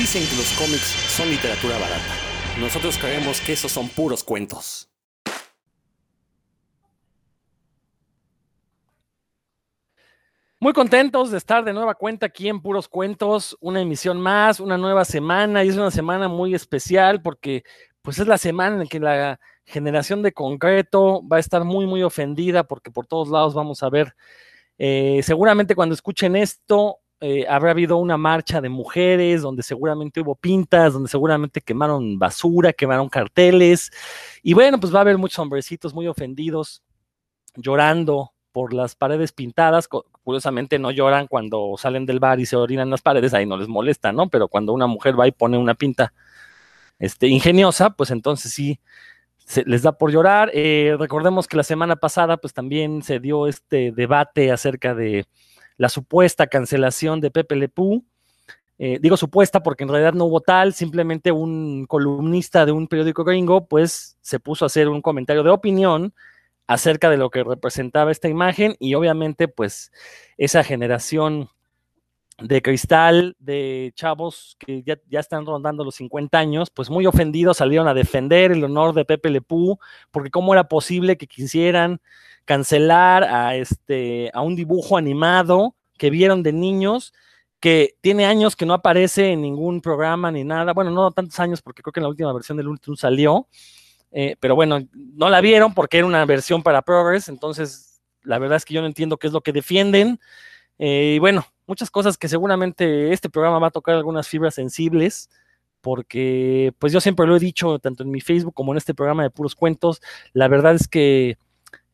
Dicen que los cómics son literatura barata. Nosotros creemos que esos son puros cuentos. Muy contentos de estar de nueva cuenta aquí en Puros Cuentos, una emisión más, una nueva semana, y es una semana muy especial porque pues es la semana en que la generación de concreto va a estar muy, muy ofendida porque por todos lados vamos a ver, eh, seguramente cuando escuchen esto, eh, habrá habido una marcha de mujeres donde seguramente hubo pintas, donde seguramente quemaron basura, quemaron carteles, y bueno, pues va a haber muchos hombrecitos muy ofendidos, llorando por las paredes pintadas, curiosamente no lloran cuando salen del bar y se orinan las paredes, ahí no les molesta, ¿no? Pero cuando una mujer va y pone una pinta este, ingeniosa, pues entonces sí se les da por llorar. Eh, recordemos que la semana pasada, pues también se dio este debate acerca de la supuesta cancelación de Pepe Lepú. Eh, digo supuesta porque en realidad no hubo tal, simplemente un columnista de un periódico gringo, pues se puso a hacer un comentario de opinión acerca de lo que representaba esta imagen y obviamente pues esa generación de cristal de chavos que ya, están rondando los 50 años, pues muy ofendidos salieron a defender el honor de Pepe Lepú, porque cómo era posible que quisieran cancelar a, este, a un dibujo animado que vieron de niños, que tiene años que no aparece en ningún programa ni nada, bueno, no tantos años porque creo que en la última versión del último salió, eh, pero bueno, no la vieron porque era una versión para Progress, entonces la verdad es que yo no entiendo qué es lo que defienden. Eh, y bueno, muchas cosas que seguramente este programa va a tocar algunas fibras sensibles, porque pues yo siempre lo he dicho, tanto en mi Facebook como en este programa de puros cuentos, la verdad es que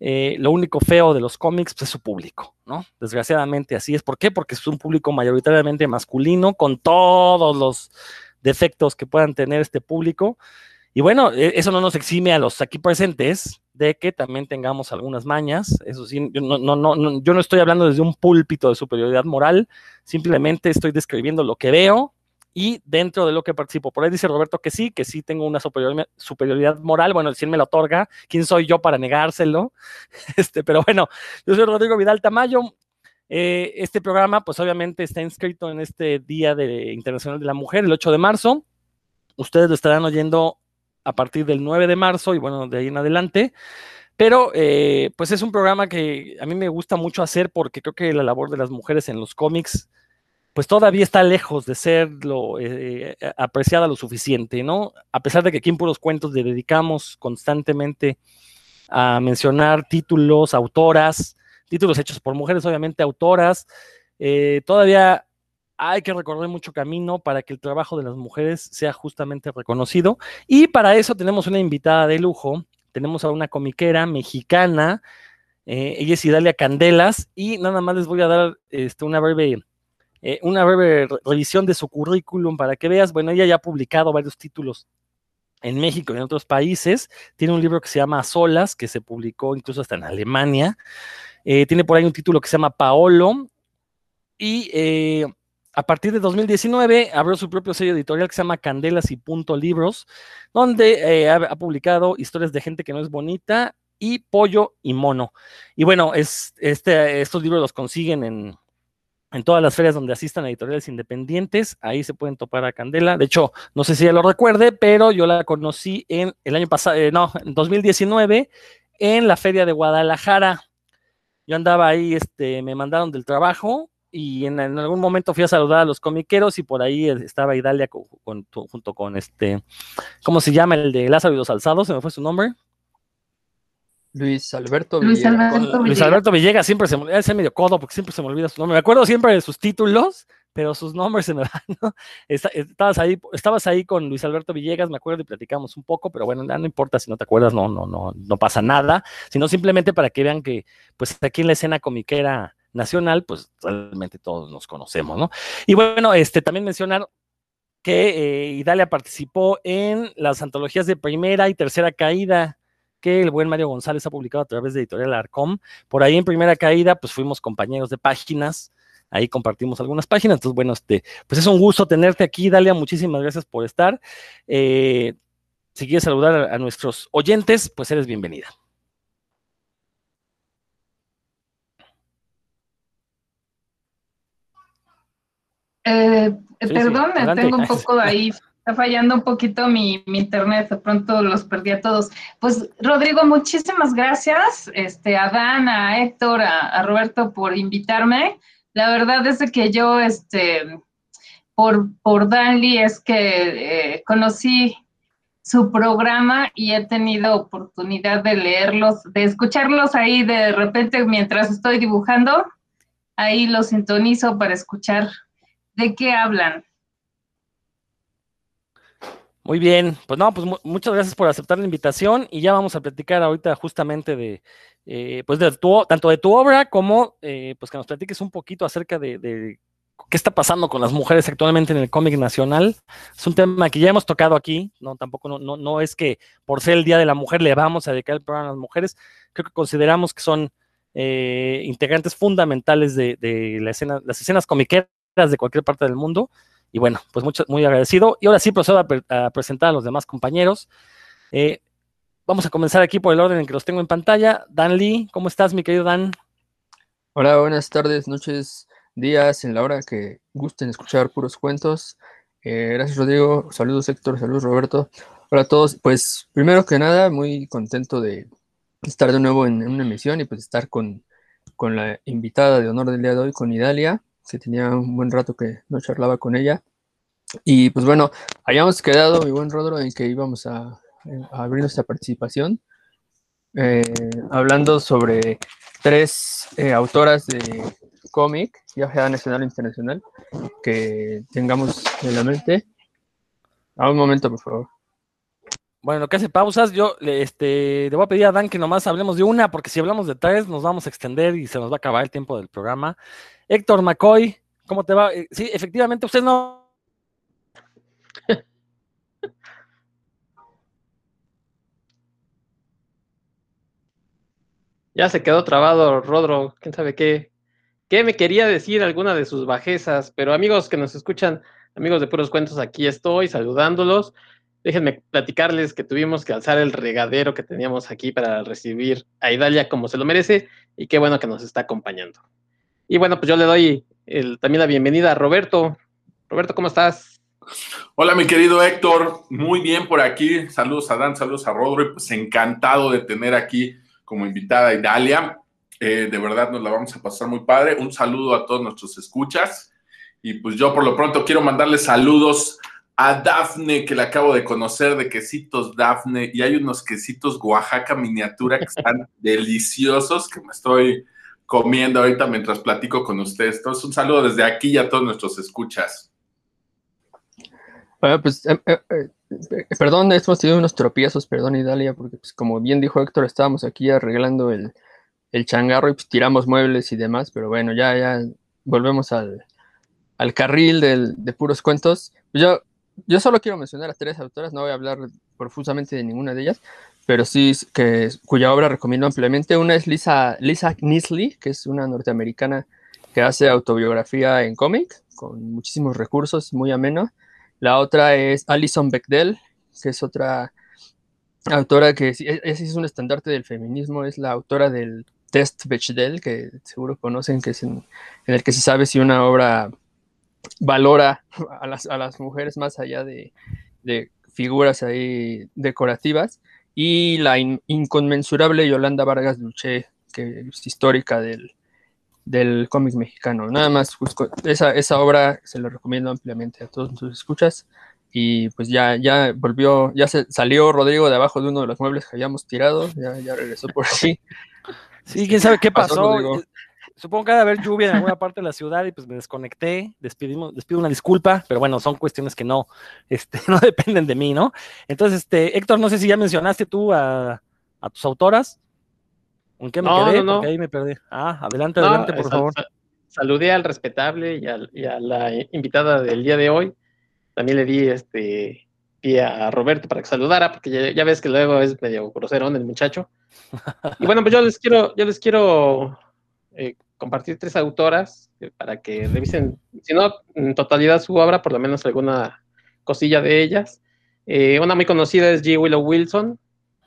eh, lo único feo de los cómics pues, es su público, ¿no? Desgraciadamente así es. ¿Por qué? Porque es un público mayoritariamente masculino, con todos los defectos que puedan tener este público. Y bueno, e, eso no nos exime a los aquí presentes de que también tengamos algunas mañas. Eso sí, yo no, no, no, yo no estoy hablando desde un púlpito de superioridad moral, simplemente estoy describiendo lo que veo y dentro de lo que participo. Por ahí dice Roberto que sí, que sí tengo una superioridad, moral. Bueno, el 100 me lo otorga. ¿Quién soy yo para negárselo? Este, pero bueno, yo soy Rodrigo Vidal Tamayo. Eh, este programa, pues obviamente está inscrito en este Día de Internacional de la Mujer, el 8 de marzo. Ustedes lo estarán oyendo a partir del 9 de marzo y bueno, de ahí en adelante. Pero eh, pues es un programa que a mí me gusta mucho hacer porque creo que la labor de las mujeres en los cómics pues todavía está lejos de ser lo, eh, apreciada lo suficiente, ¿no? A pesar de que aquí en Puros Cuentos le dedicamos constantemente a mencionar títulos, autoras, títulos hechos por mujeres, obviamente autoras, eh, todavía hay que recorrer mucho camino para que el trabajo de las mujeres sea justamente reconocido. Y para eso tenemos una invitada de lujo. Tenemos a una comiquera mexicana. Eh, ella es Idalia Candelas. Y nada más les voy a dar este, una breve. Eh, una breve revisión de su currículum para que veas, bueno, ella ya ha publicado varios títulos en México y en otros países. Tiene un libro que se llama Solas, que se publicó incluso hasta en Alemania. Eh, tiene por ahí un título que se llama Paolo. Y a partir de 2019 abrió su propio sello editorial que se llama Candelas y Punto Libros, donde eh, ha, publicado historias de gente que no es bonita y pollo y mono. Y bueno, es, este, estos libros los consiguen en, todas las ferias donde asistan a editoriales independientes, ahí se pueden topar a Candela. De hecho, no sé si ella lo recuerde, pero yo la conocí en el año pasado, eh, no, en 2019, en la feria de Guadalajara. Yo andaba ahí, este, me mandaron del trabajo y en, algún momento fui a saludar a los comiqueros y por ahí estaba Idalia junto con este, ¿cómo se llama? El de Lázaro y los Alzados, se me fue su nombre. Luis Alberto Villegas. Luis Alberto Villegas, siempre se me olvida, medio codo porque siempre se me olvida su nombre. Me acuerdo siempre de sus títulos, pero sus nombres se me van, ¿no? estabas, ahí, estabas ahí con Luis Alberto Villegas, me acuerdo y platicamos un poco, pero bueno, no importa si no te acuerdas, no, no, no, no pasa nada, sino simplemente para que vean que, pues aquí en la escena comiquera nacional, pues realmente todos nos conocemos, ¿no? Y bueno, este también mencionar que eh, Idalia participó en las antologías de primera y tercera caída que el buen Mario González ha publicado a través de Editorial Arcom. Por ahí en primera caída, pues fuimos compañeros de páginas, ahí compartimos algunas páginas. Entonces, bueno, este, pues es un gusto tenerte aquí, Dalia. Muchísimas gracias por estar. Eh, si quieres saludar a nuestros oyentes, pues eres bienvenida. Eh, perdón, tengo un poco ahí, está fallando un poquito mi, internet, de pronto los perdí a todos. Pues Rodrigo, muchísimas gracias este, a Dan, a Héctor, a, Roberto por invitarme. La verdad es que yo, este, por, por Danly es que eh, conocí su programa y he tenido oportunidad de leerlos, de escucharlos ahí de repente mientras estoy dibujando. Ahí los sintonizo para escuchar de qué hablan. Muy bien, pues no, pues muchas gracias por aceptar la invitación y ya vamos a platicar ahorita justamente de, eh, pues de tu, tanto de tu obra como, eh, pues que nos platiques un poquito acerca de qué está pasando con las mujeres actualmente en el cómic nacional. Es un tema que ya hemos tocado aquí, no tampoco no, no, es que por ser el Día de la Mujer le vamos a dedicar el programa a las mujeres, creo que consideramos que son eh, integrantes fundamentales de, la escena, las escenas comiqueras de cualquier parte del mundo. Y bueno, pues mucho, muy agradecido. Y ahora sí procedo a, presentar a los demás compañeros. Eh, vamos a comenzar aquí por el orden en que los tengo en pantalla. Dan Lee, ¿cómo estás, mi querido Dan? Hola, buenas tardes, noches, días, en la hora que gusten escuchar puros cuentos. Eh, gracias Rodrigo, saludos Héctor, saludos Roberto. Hola a todos, pues primero que nada, muy contento de estar de nuevo en, una emisión y pues estar con, con, la invitada de honor del día de hoy, con Idalia, que tenía un buen rato que no charlaba con ella. Y pues bueno, habíamos quedado, mi buen Rodro, en que íbamos a, abrir nuestra participación, eh, hablando sobre tres eh, autoras de cómic, ya sea nacional o internacional, que tengamos en la mente. A un momento, por favor. Bueno, que hace pausas, yo este, le voy a pedir a Dan que nomás hablemos de una, porque si hablamos de tres nos vamos a extender y se nos va a acabar el tiempo del programa. Héctor McCoy, ¿cómo te va? Eh, sí, efectivamente, usted no... ya se quedó trabado, Rodro, quién sabe qué, ¿Qué me quería decir alguna de sus bajezas? Pero amigos que nos escuchan, amigos de Puros Cuentos, aquí estoy saludándolos. Déjenme platicarles que tuvimos que alzar el regadero que teníamos aquí para recibir a Idalia como se lo merece y qué bueno que nos está acompañando. Y bueno, pues yo le doy también la bienvenida a Roberto. Roberto, ¿cómo estás? Hola, mi querido Héctor. Muy bien por aquí. Saludos a Dan, saludos a Rodro. pues encantado de tener aquí como invitada a Idalia. Eh, de verdad nos la vamos a pasar muy padre. Un saludo a todos nuestros escuchas. Y pues yo por lo pronto quiero mandarle saludos a Dafne, que la acabo de conocer de quesitos Dafne. Y hay unos quesitos Oaxaca miniatura que están deliciosos, que me estoy comiendo ahorita mientras platico con ustedes. Entonces, un saludo desde aquí y a todos nuestros escuchas. Bueno, pues, eh, eh, perdón, hemos tenido unos tropiezos, perdón, Idalia, porque pues, como bien dijo Héctor, estábamos aquí arreglando el, el changarro y pues, tiramos muebles y demás, pero bueno, ya, ya volvemos al, carril de puros cuentos. Yo, yo solo quiero mencionar a tres autoras, no voy a hablar profusamente de ninguna de ellas, pero sí que, cuya obra recomiendo ampliamente. Una es Lisa, Lisa Nisley, que es una norteamericana que hace autobiografía en cómic, con muchísimos recursos, muy ameno. La otra es Alison Bechdel, que es otra autora que es, es un estandarte del feminismo, es la autora del Test Bechdel, que seguro conocen, que es en, el que se sabe si una obra valora a las, mujeres más allá de, figuras ahí decorativas, y la inconmensurable Yolanda Vargas Duché, que es histórica del, cómic mexicano. Nada más, esa, esa obra se la recomiendo ampliamente a todos sus escuchas. Y pues ya, ya volvió, ya se salió Rodrigo de abajo de uno de los muebles que habíamos tirado, ya, ya regresó por aquí. Sí, quién sabe qué pasó. Supongo que debe haber lluvia en alguna parte de la ciudad y pues me desconecté, despedimos, les pido una disculpa, pero bueno, son cuestiones que no, este, no dependen de mí, ¿no? Entonces, este, Héctor, no sé si ya mencionaste tú a, tus autoras. ¿En qué me quedé? Porque ahí me perdí. Ah, adelante, adelante, por favor. saludé al respetable y, a la invitada del día de hoy. También le di este pie a Roberto para que saludara, porque ya, ya ves que luego es medio groserón el muchacho. Y bueno, pues yo les quiero, yo les quiero eh, compartir tres autoras eh, para que revisen, si no en totalidad su obra, por lo menos alguna cosilla de ellas. Eh, una muy conocida es G. Willow Wilson,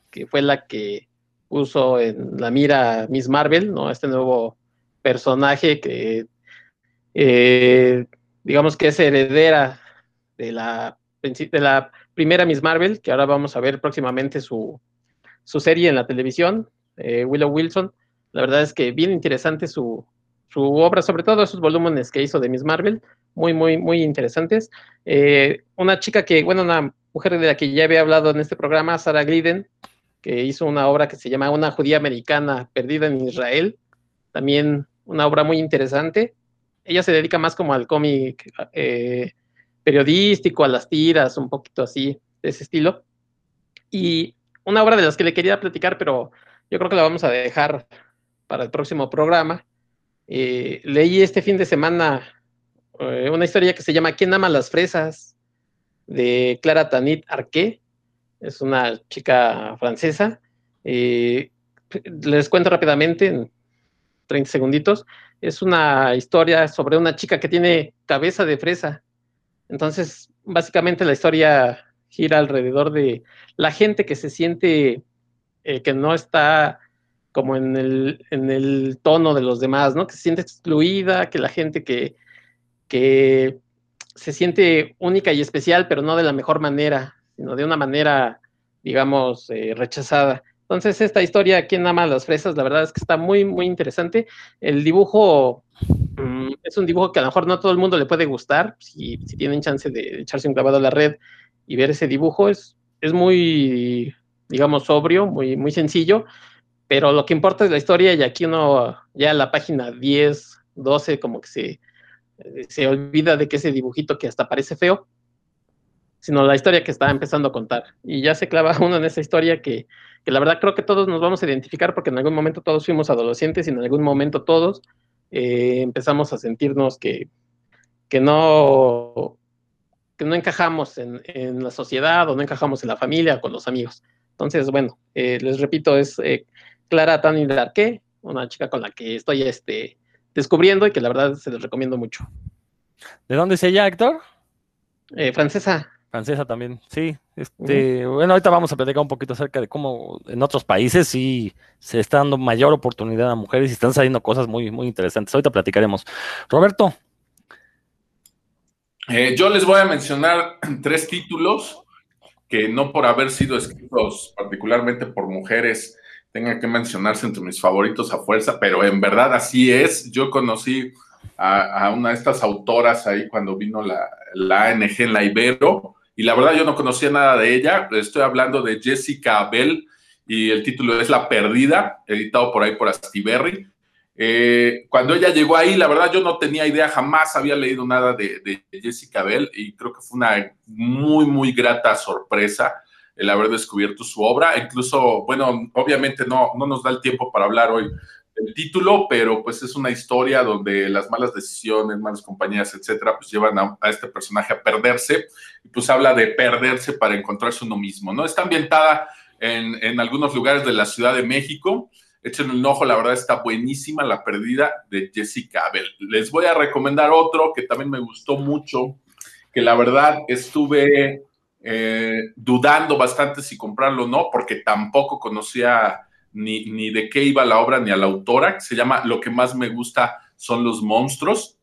que fue la que puso en la mira Miss Marvel, ¿no? Este nuevo personaje que digamos que es heredera de la, de la primera Miss Marvel, que ahora vamos a ver próximamente su, su serie en la televisión, eh, Willow Wilson. La verdad es que bien interesante su, su, obra, sobre todo esos volúmenes que hizo de Miss Marvel, muy, muy, muy interesantes. Eh, una chica que, bueno, una mujer de la que ya había hablado en este programa, Sarah Glidden, que hizo una obra que se llama Una judía americana perdida en Israel, también una obra muy interesante. Ella se dedica más como al cómic eh, periodístico, a las tiras, un poquito así, de ese estilo. Y una obra de las que le quería platicar, pero yo creo que la vamos a dejar para el próximo programa. Eh, leí este fin de semana eh, una historia que se llama ¿Quién ama las fresas? de Clara Tanit Arqué. Es una chica francesa. Eh, les cuento rápidamente, en 30 segunditos. Es una historia sobre una chica que tiene cabeza de fresa. Entonces, básicamente la historia gira alrededor de la gente que se siente que no está como en el, en el tono de los demás, ¿no? Que se siente excluida, que la gente que, que se siente única y especial, pero no de la mejor manera, sino de una manera, digamos, eh, rechazada. Entonces, esta historia, ¿Quién ama las fresas? La verdad es que está muy, muy interesante. El dibujo mm, es un dibujo que a lo mejor no todo el mundo le puede gustar. Si, si, tienen chance de echarse un clavado a la red y ver ese dibujo, es, es muy, digamos, sobrio, muy, muy sencillo. Pero lo que importa es la historia y aquí uno, ya la página 10, 12, como que se, eh, se olvida de que ese dibujito que hasta parece feo, sino la historia que está empezando a contar. Y ya se clava uno en esa historia que, que, la verdad creo que todos nos vamos a identificar porque en algún momento todos fuimos adolescentes y en algún momento todos eh, empezamos a sentirnos que, que, no, que no encajamos en, en, la sociedad o no encajamos en la familia con los amigos. Entonces, bueno, eh, les repito, es Clara Tani Darque, una chica con la que estoy este, descubriendo y que la verdad se les recomiendo mucho. ¿De dónde es ella, Héctor? Eh, francesa. Francesa también, sí. Este, Bueno, ahorita vamos a platicar un poquito acerca de cómo en otros países sí se está dando mayor oportunidad a mujeres y están saliendo cosas muy, muy interesantes. Ahorita platicaremos. Roberto. Eh, yo les voy a mencionar tres títulos que no por haber sido escritos particularmente por mujeres tenga que mencionarse entre mis favoritos a fuerza, pero en verdad así es. Yo conocí a, una de estas autoras ahí cuando vino la, la ANG en la Ibero, y la verdad yo no conocía nada de ella. Estoy hablando de Jessica Abel y el título es La Perdida, editado por ahí por Astiberri. Eh, cuando ella llegó ahí, la verdad yo no tenía idea, jamás había leído nada de, Jessica Bell y creo que fue una muy, muy grata sorpresa el haber descubierto su obra. Incluso, bueno, obviamente no, no nos da el tiempo para hablar hoy del título, pero pues es una historia donde las malas decisiones, malas compañías, etcétera, pues llevan a, este personaje a perderse y pues habla de perderse para encontrarse uno mismo, ¿no? Está ambientada en, en algunos lugares de la Ciudad de México. Échenle un ojo, la verdad está buenísima La Perdida de Jessica Abel. Les voy a recomendar otro que también me gustó mucho, que la verdad estuve eh, dudando bastante si comprarlo o no, porque tampoco conocía ni, ni, de qué iba la obra ni a la autora, se llama Lo que más me gusta son los monstruos.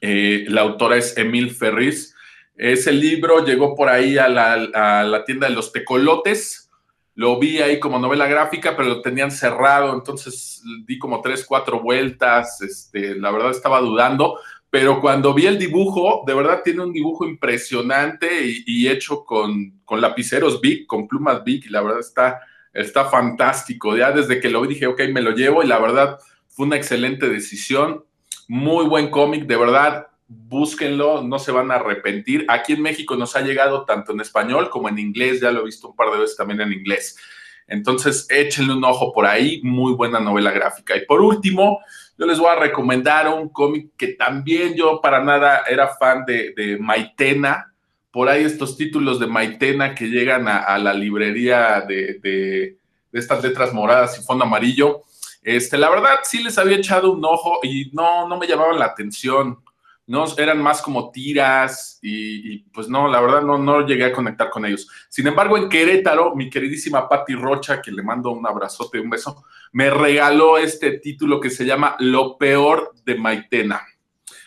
Eh, la autora es Emil Ferris. Ese libro llegó por ahí a la, la, tienda de los tecolotes. Lo vi ahí como novela gráfica, pero lo tenían cerrado, entonces di como tres, cuatro vueltas. Este, la verdad estaba dudando, pero cuando vi el dibujo, de verdad tiene un dibujo impresionante y, hecho con, con, lapiceros big, con plumas big, y la verdad está, está fantástico. Ya desde que lo vi dije, ok, me lo llevo, y la verdad fue una excelente decisión. Muy buen cómic, de verdad, búsquenlo, no se van a arrepentir. Aquí en México nos ha llegado tanto en español como en inglés, ya lo he visto un par de veces también en inglés. Entonces, échenle un ojo por ahí, muy buena novela gráfica. Y por último, yo les voy a recomendar un cómic que también yo para nada era fan de, Maitena. Por ahí estos títulos de Maitena que llegan a, la librería de, estas letras moradas y fondo amarillo. Este, la verdad, sí les había echado un ojo y no, no me llamaban la atención. No, eran más como tiras y, pues no, la verdad no, no llegué a conectar con ellos. Sin embargo, en Querétaro, mi queridísima Patti Rocha, que le mando un abrazote un beso, me regaló este título que se llama Lo peor de Maitena.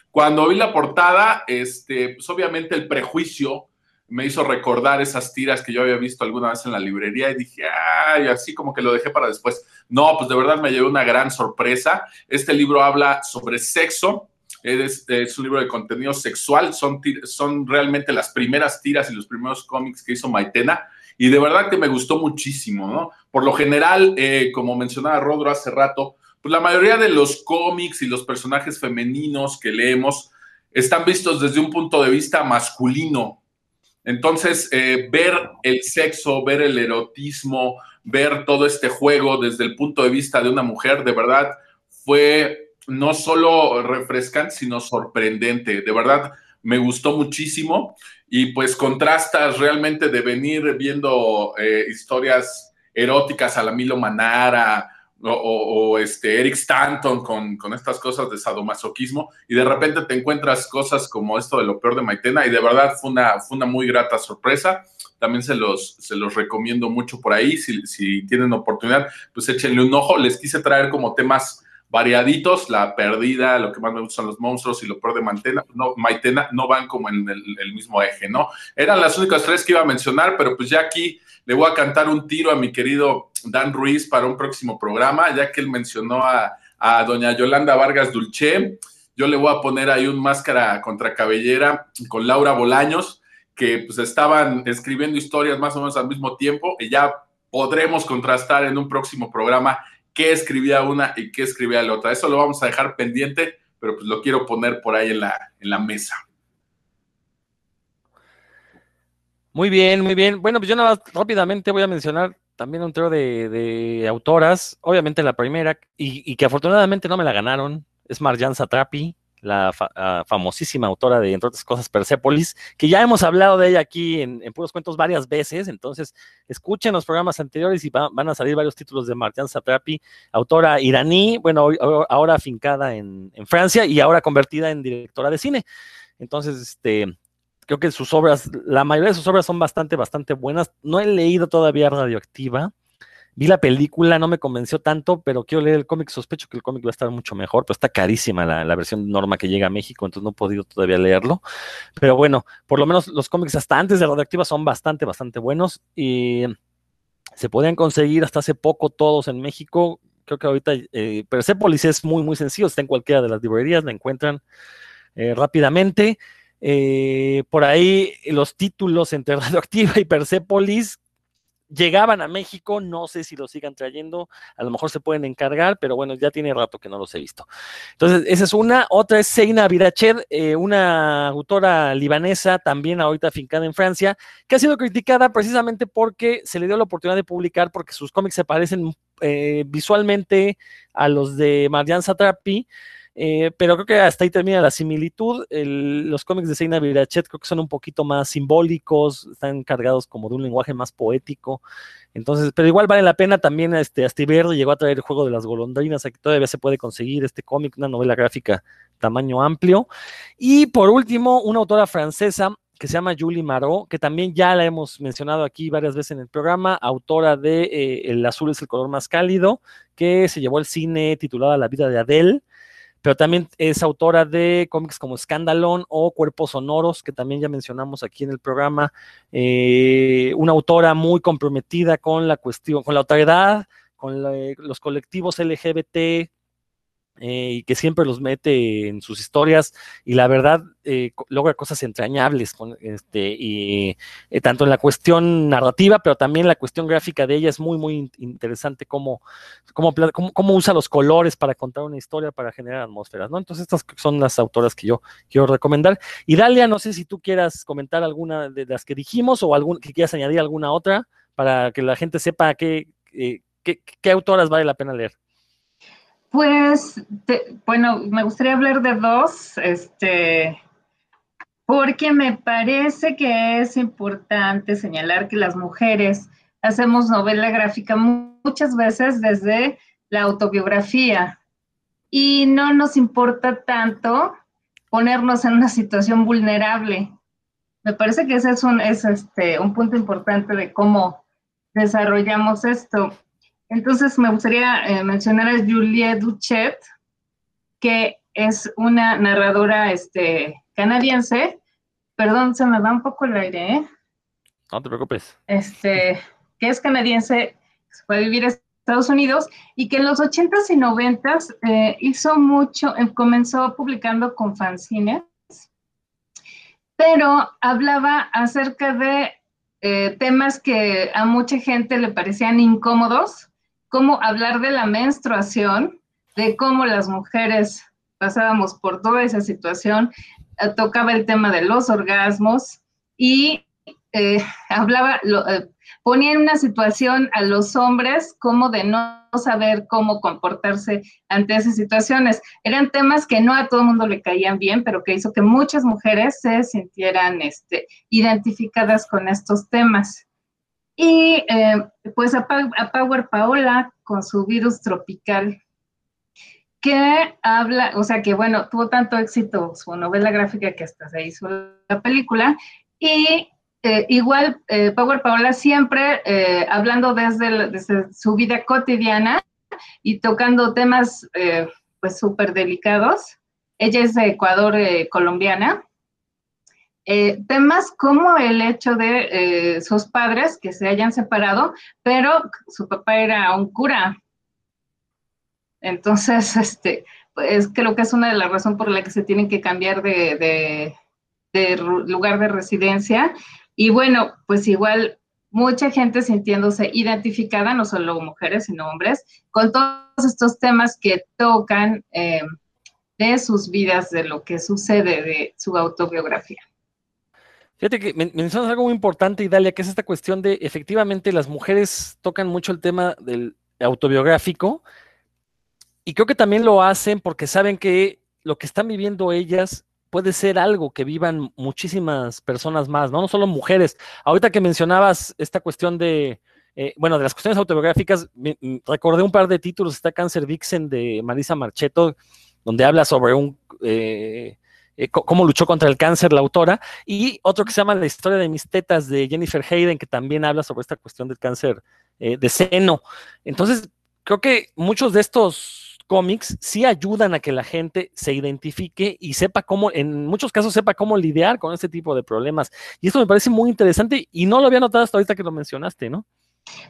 Cuando vi la portada, este, pues obviamente el prejuicio me hizo recordar esas tiras que yo había visto alguna vez en la librería y dije, ay, así como que lo dejé para después. No, pues de verdad me llevé una gran sorpresa. Este libro habla sobre sexo, es, un libro de contenido sexual, son, son realmente las primeras tiras y los primeros cómics que hizo Maitena, y de verdad que me gustó muchísimo, ¿no? Por lo general, eh, como mencionaba Rodro hace rato, pues la mayoría de los cómics y los personajes femeninos que leemos están vistos desde un punto de vista masculino, entonces, eh, ver el sexo, ver el erotismo, ver todo este juego desde el punto de vista de una mujer, de verdad fue no solo refrescante, sino sorprendente. De verdad, me gustó muchísimo y pues contrastas realmente de venir viendo eh, historias eróticas a la Milo Manara, o, este Eric Stanton con, con, estas cosas de sadomasoquismo y de repente te encuentras cosas como esto de lo peor de Maitena y de verdad fue una, fue una muy grata sorpresa. También se los, se los recomiendo mucho por ahí. Si, si tienen oportunidad, pues échenle un ojo. Les quise traer como temas variaditos, la perdida, lo que más me gustan los monstruos y lo peor de Maitena, no, Maitena no van como en el, mismo eje, ¿no? Eran las únicas tres que iba a mencionar, pero pues ya aquí le voy a cantar un tiro a mi querido Dan Ruiz para un próximo programa, ya que él mencionó a, doña Yolanda Vargas Dulce. Yo le voy a poner ahí un máscara contra cabellera con Laura Bolaños, que pues estaban escribiendo historias más o menos al mismo tiempo y ya podremos contrastar en un próximo programa qué escribía una y qué escribía la otra. Eso lo vamos a dejar pendiente, pero pues lo quiero poner por ahí en la, en la mesa. Muy bien, muy bien. Bueno, pues yo nada más rápidamente voy a mencionar también un trío de, autoras. Obviamente la primera, y, que afortunadamente no me la ganaron, es Marjan Satrapi, la ah, famosísima autora de, entre otras cosas, Persepolis, que ya hemos hablado de ella aquí en, Puros Cuentos varias veces, entonces escuchen los programas anteriores y van a salir varios títulos de Marjan Satrapi, autora iraní, bueno, ahora afincada en, en Francia y ahora convertida en directora de cine. Entonces, este, creo que sus obras, la mayoría de sus obras son bastante, bastante buenas. No he leído todavía Radioactiva. Vi la película, no me convenció tanto, pero quiero leer el cómic. Sospecho que el cómic va a estar mucho mejor, pero está carísima la, versión norma que llega a México, entonces no he podido todavía leerlo. Pero bueno, por lo menos los cómics hasta antes de Radioactiva son bastante, bastante buenos y se podían conseguir hasta hace poco todos en México. Creo que ahorita eh, Persepolis es muy, muy sencillo, está en cualquiera de las librerías, la encuentran eh, rápidamente. Eh, por ahí los títulos entre Radioactiva y Persepolis llegaban a México, no sé si los sigan trayendo, a lo mejor se pueden encargar, pero bueno, ya tiene rato que no los he visto. Entonces, esa es una. Otra es Seina Virached, eh, una autora libanesa, también ahorita afincada en Francia, que ha sido criticada precisamente porque se le dio la oportunidad de publicar, porque sus cómics se parecen eh, visualmente a los de Marianne Satrapi. Eh, pero creo que hasta ahí termina la similitud. los cómics de Seina Virachet creo que son un poquito más simbólicos, están cargados como de un lenguaje más poético. Entonces, pero igual vale la pena también, este, Astiberri llegó a traer el juego de las golondrinas, aquí todavía se puede conseguir este cómic, una novela gráfica tamaño amplio. Y por último, una autora francesa que se llama Julie Marot, que también ya la hemos mencionado aquí varias veces en el programa, autora de eh, El azul es el color más cálido, que se llevó al cine titulada La vida de Adele pero también es autora de cómics como Escandalón o Cuerpos Sonoros, que también ya mencionamos aquí en el programa. Eh, una autora muy comprometida con la cuestión, con la autoridad, con los colectivos LGBT, eh, y que siempre los mete en sus historias y la verdad eh, logra cosas entrañables este y eh, tanto en la cuestión narrativa pero también la cuestión gráfica de ella es muy muy interesante cómo, cómo, cómo, usa los colores para contar una historia para generar atmósferas no entonces estas son las autoras que yo quiero recomendar. Y Dalia no sé si tú quieras comentar alguna de las que dijimos o algún, que quieras añadir alguna otra para que la gente sepa qué, qué autoras vale la pena leer pues, bueno, me gustaría hablar de dos, este, porque me parece que es importante señalar que las mujeres hacemos novela gráfica muchas veces desde la autobiografía y no nos importa tanto ponernos en una situación vulnerable. Me parece que ese es un, es este, un punto importante de cómo desarrollamos esto. Entonces me gustaría eh, mencionar a Juliette Duchet, que es una narradora este, canadiense. Perdón, se me va un poco el aire, ¿eh? No te preocupes. Este, que es canadiense, se fue a vivir a Estados Unidos y que en los 80s y 90s eh, hizo mucho, eh, comenzó publicando con fanzines, pero hablaba acerca de eh, temas que a mucha gente le parecían incómodos, como hablar de la menstruación, de cómo las mujeres pasábamos por toda esa situación, tocaba el tema de los orgasmos y hablaba, ponía en una situación a los hombres como de no saber cómo comportarse ante esas situaciones. Eran temas que no a todo el mundo le caían bien, pero que hizo que muchas mujeres se sintieran este, identificadas con estos temas. Y eh, pues a, Power Paola con su virus tropical, que habla, o sea que bueno, tuvo tanto éxito su novela gráfica que hasta se hizo la película, y eh, igual, eh, Power Paola siempre hablando desde, su vida cotidiana y tocando temas pues súper delicados. Ella es de Ecuador, colombiana. Temas como el hecho de sus padres que se hayan separado, pero su papá era un cura. Entonces, este, pues creo que es una de las razones por la que se tienen que cambiar de lugar de residencia y bueno, pues igual mucha gente sintiéndose identificada, no solo mujeres, sino hombres, con todos estos temas que tocan eh, de sus vidas, de lo que sucede, de su autobiografía. Fíjate que mencionas algo muy importante, Idalia, que es esta cuestión de efectivamente las mujeres tocan mucho el tema del autobiográfico y creo que también lo hacen porque saben que lo que están viviendo ellas puede ser algo que vivan muchísimas personas más, ¿no? No solo mujeres. Ahorita que mencionabas esta cuestión de, eh, bueno, de las cuestiones autobiográficas, recordé un par de títulos, está Cáncer Vixen de Marisa Marchetto, donde habla sobre un... Eh, eh, cómo luchó contra el cáncer la autora, y otro que se llama La historia de mis tetas de Jennifer Hayden, que también habla sobre esta cuestión del cáncer de seno. Entonces, creo que muchos de estos cómics sí ayudan a que la gente se identifique y sepa cómo, en muchos casos sepa cómo lidiar con este tipo de problemas. Y esto me parece muy interesante y no lo había notado hasta ahorita que lo mencionaste, ¿no?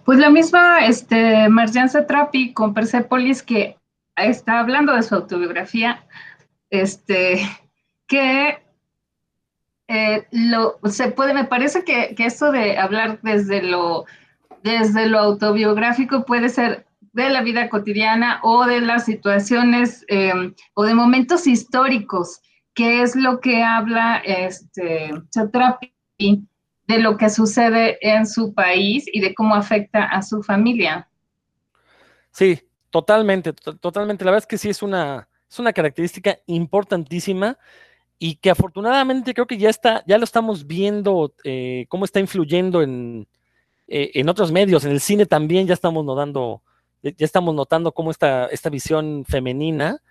Pues la misma este, Marjan Satrapi con Persepolis que está hablando de su autobiografía, este, que eh, lo, se puede, me parece que, que esto de hablar desde lo, desde lo autobiográfico puede ser de la vida cotidiana o de las situaciones em, o de momentos históricos, que es lo que habla este Chatrapi de lo que sucede en su país y de cómo afecta a su familia. Sí, totalmente, totalmente. La verdad es que sí es una, es una característica importantísima y que afortunadamente creo que ya está, ya lo estamos viendo eh, cómo está influyendo en, eh, en otros medios, en el cine también ya estamos notando ya estamos notando cómo esta, esta visión femenina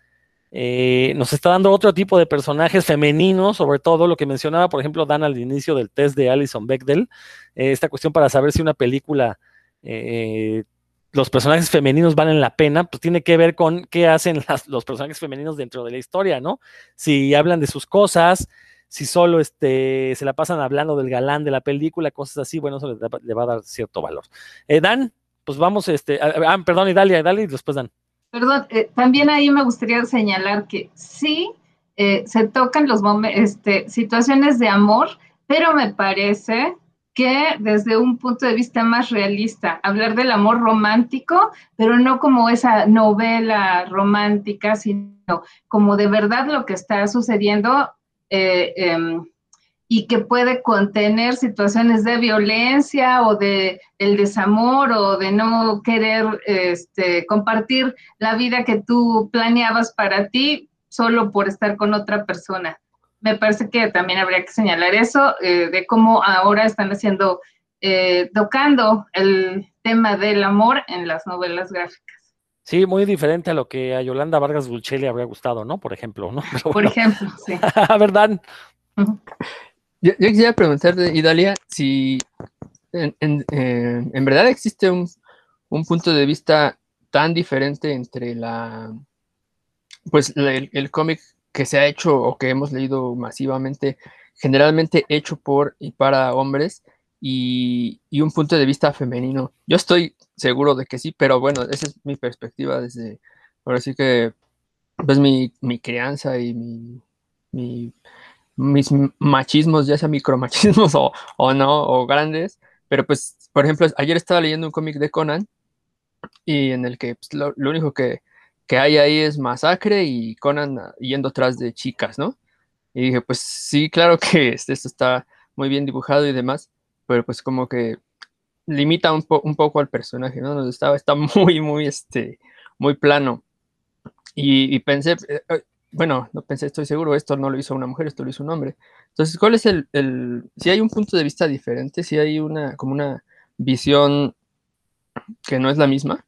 eh, nos está dando otro tipo de personajes femeninos, sobre todo lo que mencionaba, por ejemplo, Dan al inicio del test de Alison Bechdel, esta cuestión para saber si una película, los personajes femeninos valen la pena, pues tiene que ver con qué hacen los personajes femeninos dentro de la historia, ¿no? Si hablan de sus cosas, si solo este, se la pasan hablando del galán de la película, cosas así, bueno, eso le, va a dar cierto valor. Dan, pues vamos, este, ah, perdón, y dale, dale y después dan. Perdón, eh, también ahí me gustaría señalar que sí eh, se tocan los este, situaciones de amor, pero me parece que desde un punto de vista más realista, hablar del amor romántico, pero no como esa novela romántica, sino como de verdad lo que está sucediendo eh, em, y que puede contener situaciones de violencia o de el desamor o de no querer este, compartir la vida que tú planeabas para ti solo por estar con otra persona. Me parece que también habría que señalar eso, eh, de cómo ahora están haciendo, eh, tocando el tema del amor en las novelas gráficas. Sí, muy diferente a lo que a Yolanda Vargas Dulce le habría gustado, ¿no? Por ejemplo, ¿no? Por ejemplo, sí. ¿Verdad? Yo, quisiera preguntarte, Idalia, si en, en, verdad existe un, punto de vista tan diferente entre la, pues el, cómic que se ha hecho o que hemos leído masivamente, generalmente hecho por y para hombres y, un punto de vista femenino. Yo estoy seguro de que sí, pero bueno, esa es mi perspectiva desde, ahora sí que, pues mi, crianza y mi, mis machismos, ya sea micromachismos o, o no, o grandes, pero pues, por ejemplo, ayer estaba leyendo un cómic de Conan y en el que pues, lo, único que, hay ahí es masacre y Conan yendo atrás de chicas, ¿no? Y dije, pues sí, claro que esto está muy bien dibujado y demás, pero pues como que limita un, poco al personaje, ¿no? Está, está muy, muy, este, muy plano. Y, pensé, eh, eh, bueno, no pensé, estoy seguro, esto no lo hizo una mujer, esto lo hizo un hombre. Entonces, ¿cuál es el, el si hay un punto de vista diferente, si hay una, como una visión que no es la misma?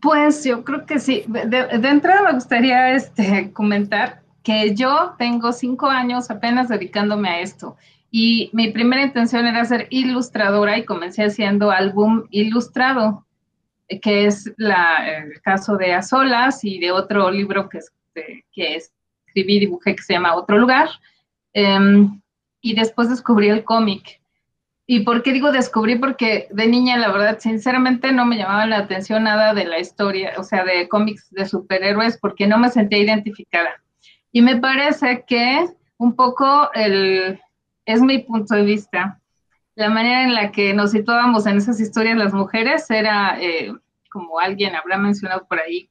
Pues yo creo que sí. De, entrada me gustaría este, comentar que yo tengo cinco años apenas dedicándome a esto y mi primera intención era ser ilustradora y comencé haciendo álbum ilustrado, que es la, el caso de A Solas y de otro libro que, que escribí dibujé que se llama Otro Lugar. Em, y después descubrí el cómic ¿Y por qué digo descubrí? Porque de niña, la verdad, sinceramente no me llamaba la atención nada de la historia, o sea, de cómics de superhéroes, porque no me sentía identificada. Y me parece que un poco el, es mi punto de vista. La manera en la que nos situábamos en esas historias las mujeres era, eh, como alguien habrá mencionado por ahí,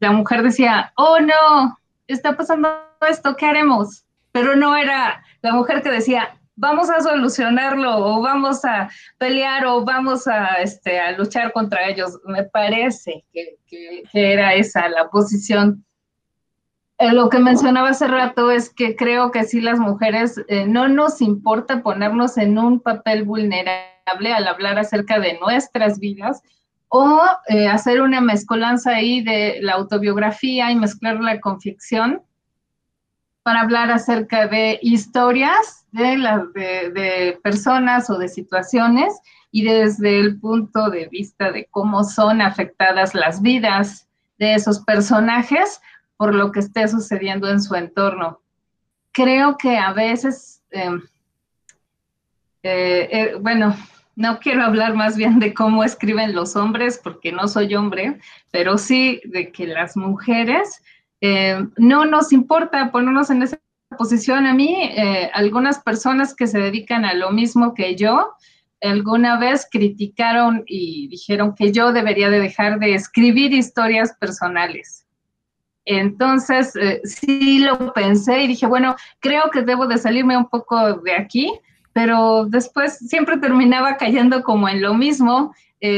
la mujer decía, oh no, está pasando esto, ¿qué haremos? Pero no era la mujer que decía, vamos a solucionarlo o vamos a pelear o vamos a, este, a luchar contra ellos. Me parece que, era esa la posición. Eh, lo que mencionaba hace rato es que creo que sí las mujeres eh, no nos importa ponernos en un papel vulnerable al hablar acerca de nuestras vidas o eh, hacer una mezcolanza ahí de la autobiografía y mezclarla con ficción para hablar acerca de historias de, de, personas o de situaciones y desde el punto de vista de cómo son afectadas las vidas de esos personajes por lo que esté sucediendo en su entorno. Creo que a veces, em, eh, eh, bueno, no quiero hablar más bien de cómo escriben los hombres, porque no soy hombre, pero sí de que las mujeres eh, no nos importa ponernos en esa posición. A mí, eh, algunas personas que se dedican a lo mismo que yo, alguna vez criticaron y dijeron que yo debería de dejar de escribir historias personales. Entonces, eh, sí lo pensé y dije, bueno, creo que debo de salirme un poco de aquí, pero después siempre terminaba cayendo como en lo mismo,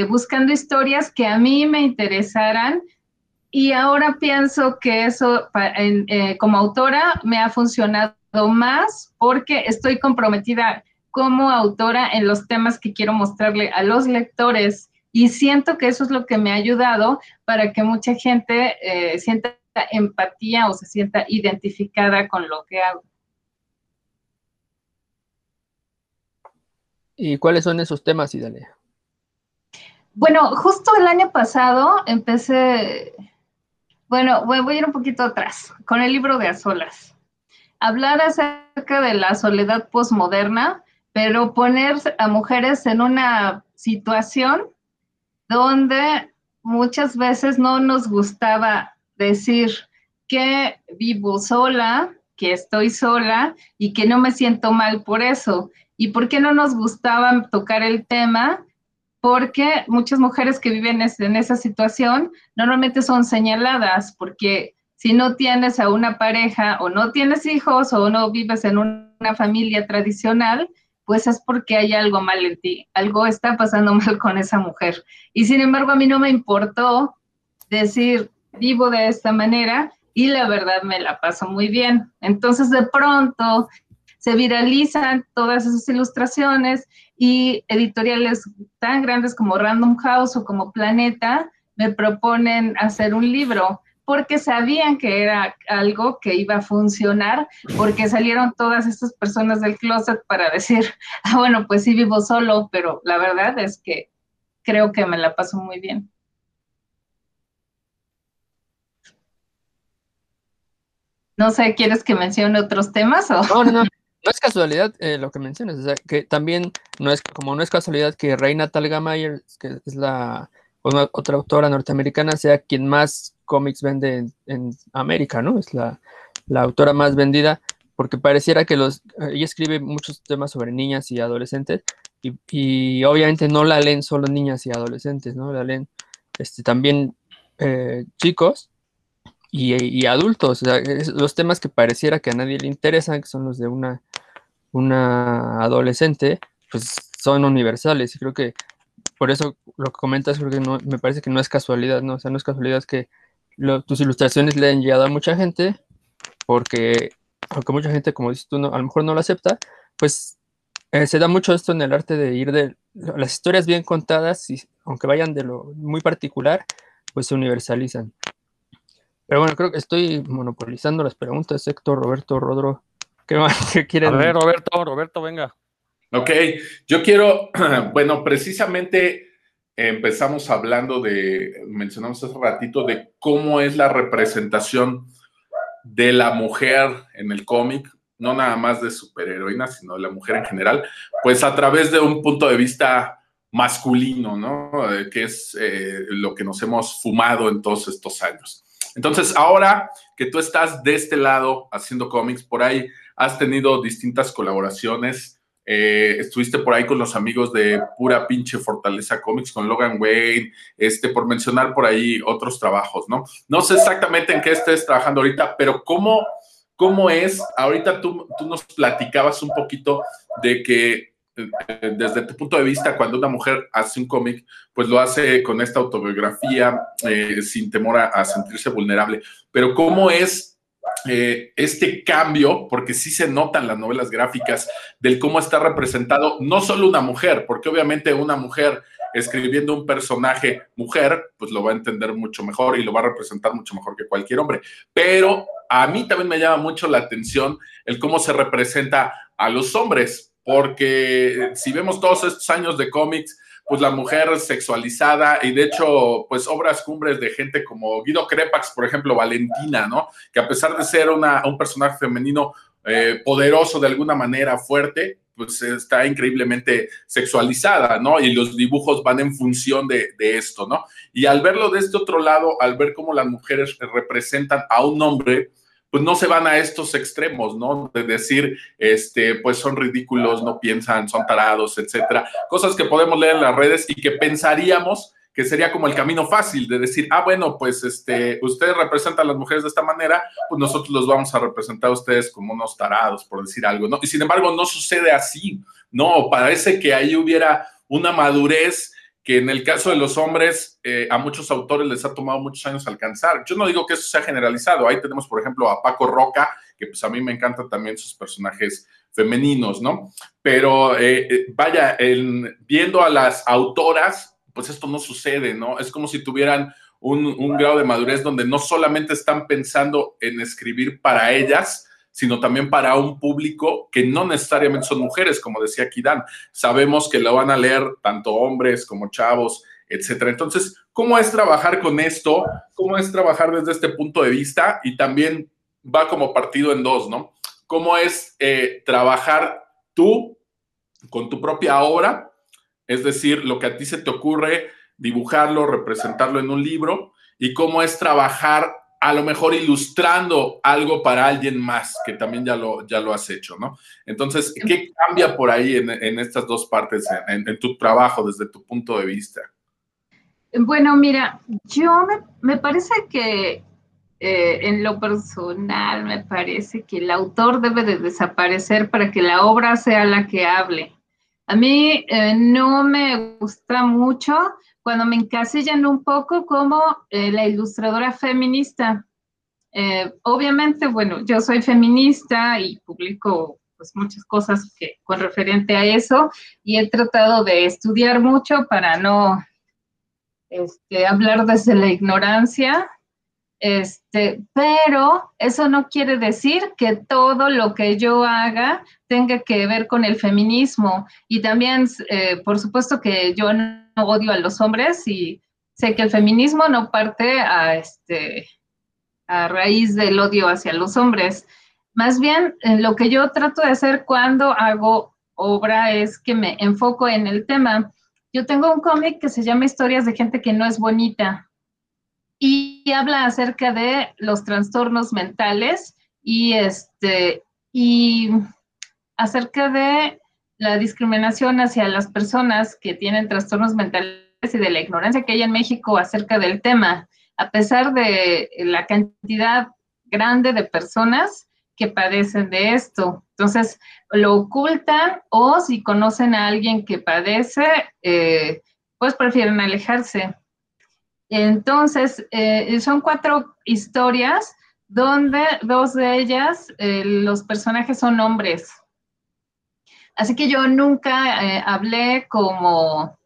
buscando historias que a mí me interesaran, y ahora pienso que eso eh, como autora me ha funcionado más porque estoy comprometida como autora en los temas que quiero mostrarle a los lectores y siento que eso es lo que me ha ayudado para que mucha gente eh, sienta empatía o se sienta identificada con lo que hago. ¿Y cuáles son esos temas, Idalia? Bueno, justo el año pasado empecé, bueno, voy, a ir un poquito atrás, con el libro de Azolas. Hablar acerca de la soledad posmoderna, pero poner a mujeres en una situación donde muchas veces no nos gustaba decir que vivo sola, que estoy sola y que no me siento mal por eso. ¿Y por qué no nos gustaba tocar el tema porque muchas mujeres que viven en esa situación normalmente son señaladas, porque si no tienes a una pareja o no tienes hijos o no vives en una familia tradicional, pues es porque hay algo mal en ti, algo está pasando mal con esa mujer. Y sin embargo, a mí no me importó decir, vivo de esta manera y la verdad me la paso muy bien. Entonces, de pronto, se viralizan todas esas ilustraciones y editoriales tan grandes como Random House o como Planeta me proponen hacer un libro porque sabían que era algo que iba a funcionar, porque salieron todas estas personas del closet para decir, ah, bueno, pues sí vivo solo, pero la verdad es que creo que me la paso muy bien. No sé, ¿quieres que mencione otros temas? O? No, no. No es casualidad eh, lo que mencionas, o sea, que también no es como no es casualidad que Reina Talgamayer, que es la otra autora norteamericana, sea quien más cómics vende en, América, ¿no? Es la, autora más vendida, porque pareciera que los, ella escribe muchos temas sobre niñas y adolescentes, y, obviamente no la leen solo niñas y adolescentes, ¿no? La leen este, también eh, chicos, y, adultos. O sea, los temas que pareciera que a nadie le interesan, que son los de una, una adolescente, pues son universales. Y creo que por eso lo que comentas, porque no, me parece que no es casualidad, ¿no? O sea, no es casualidad que tus ilustraciones le han llegado a mucha gente, porque aunque mucha gente, como dices tú, no, a lo mejor no lo acepta, pues eh, se da mucho esto en el arte de ir de las historias bien contadas, y aunque vayan de lo muy particular, pues se universalizan. Pero bueno, creo que estoy monopolizando las preguntas, Héctor, Roberto, Rodro. ¿Qué más ¿Qué quieren? A ver, Roberto, Roberto, venga. Ok, yo quiero, bueno, precisamente empezamos hablando de, mencionamos hace ratito, de cómo es la representación de la mujer en el cómic, no nada más de superheroína, sino de la mujer en general, pues a través de un punto de vista masculino, ¿no? Eh, que es eh, lo que nos hemos fumado en todos estos años. Entonces, ahora que tú estás de este lado haciendo cómics, por ahí has tenido distintas colaboraciones. Eh, estuviste por ahí con los amigos de Pura Pinche Fortaleza Comics, con Logan Wayne, este, por mencionar por ahí otros trabajos, ¿no? No sé exactamente en qué estés trabajando ahorita, pero ¿cómo, cómo es? Ahorita tú, tú nos platicabas un poquito de que desde tu punto de vista, cuando una mujer hace un cómic, pues lo hace con esta autobiografía, eh, sin temor a, sentirse vulnerable. Pero ¿cómo es eh, este cambio? Porque sí se notan las novelas gráficas del cómo está representado no solo una mujer, porque obviamente una mujer escribiendo un personaje mujer, pues lo va a entender mucho mejor y lo va a representar mucho mejor que cualquier hombre. Pero a mí también me llama mucho la atención el cómo se representa a los hombres, porque si vemos todos estos años de cómics, pues la mujer sexualizada y de hecho, pues obras cumbres de gente como Guido Crepax, por ejemplo, Valentina, ¿no? Que a pesar de ser una, un personaje femenino eh, poderoso de alguna manera, fuerte, pues está increíblemente sexualizada, ¿no? Y los dibujos van en función de, de, esto, ¿no? Y al verlo de este otro lado, al ver cómo las mujeres representan a un hombre, pues no se van a estos extremos, ¿no? De decir, este, pues son ridículos, no piensan, son tarados, etcétera. Cosas que podemos leer en las redes y que pensaríamos que sería como el camino fácil de decir, ah, bueno, pues este, ustedes representan a las mujeres de esta manera, pues nosotros los vamos a representar a ustedes como unos tarados, por decir algo, ¿no? Y sin embargo, no sucede así, ¿no? Parece que ahí hubiera una madurez que en el caso de los hombres eh, a muchos autores les ha tomado muchos años alcanzar. Yo no digo que eso sea generalizado. Ahí tenemos, por ejemplo, a Paco Roca, que pues a mí me encantan también sus personajes femeninos, ¿no? Pero eh, eh, vaya, viendo a las autoras, pues esto no sucede, ¿no? Es como si tuvieran un, un grado de madurez donde no solamente están pensando en escribir para ellas, sino también para un público que no necesariamente son mujeres, como decía Kidan. Sabemos que lo van a leer tanto hombres como chavos, etcétera. Entonces, ¿cómo es trabajar con esto? ¿Cómo es trabajar desde este punto de vista? Y también va como partido en dos, ¿no? ¿Cómo es eh, trabajar tú con tu propia obra? Es decir, lo que a ti se te ocurre, dibujarlo, representarlo en un libro, y cómo es trabajar a lo mejor ilustrando algo para alguien más, que también ya lo, ya lo has hecho, ¿no? Entonces, ¿qué cambia por ahí en, estas dos partes, en, tu trabajo, desde tu punto de vista? Bueno, mira, yo me, parece que eh, en lo personal me parece que el autor debe de desaparecer para que la obra sea la que hable. A mí eh, no me gusta mucho cuando me encasillan un poco como eh, la ilustradora feminista. Eh, obviamente, bueno, yo soy feminista y publico pues muchas cosas que con referente a eso y he tratado de estudiar mucho para no este, hablar desde la ignorancia, este, pero eso no quiere decir que todo lo que yo haga tenga que ver con el feminismo. Y también, eh, por supuesto que yo no odio a los hombres y sé que el feminismo no parte a, este, a raíz del odio hacia los hombres. Más bien, lo que yo trato de hacer cuando hago obra es que me enfoco en el tema. Yo tengo un cómic que se llama Historias de gente que no es bonita y habla acerca de los trastornos mentales y este y acerca de la discriminación hacia las personas que tienen trastornos mentales y de la ignorancia que hay en México acerca del tema, a pesar de la cantidad grande de personas que padecen de esto. Entonces, lo ocultan o si conocen a alguien que padece, eh, pues prefieren alejarse. Entonces, eh, son cuatro historias donde dos de ellas, eh, los personajes son hombres. Así que yo nunca hablé como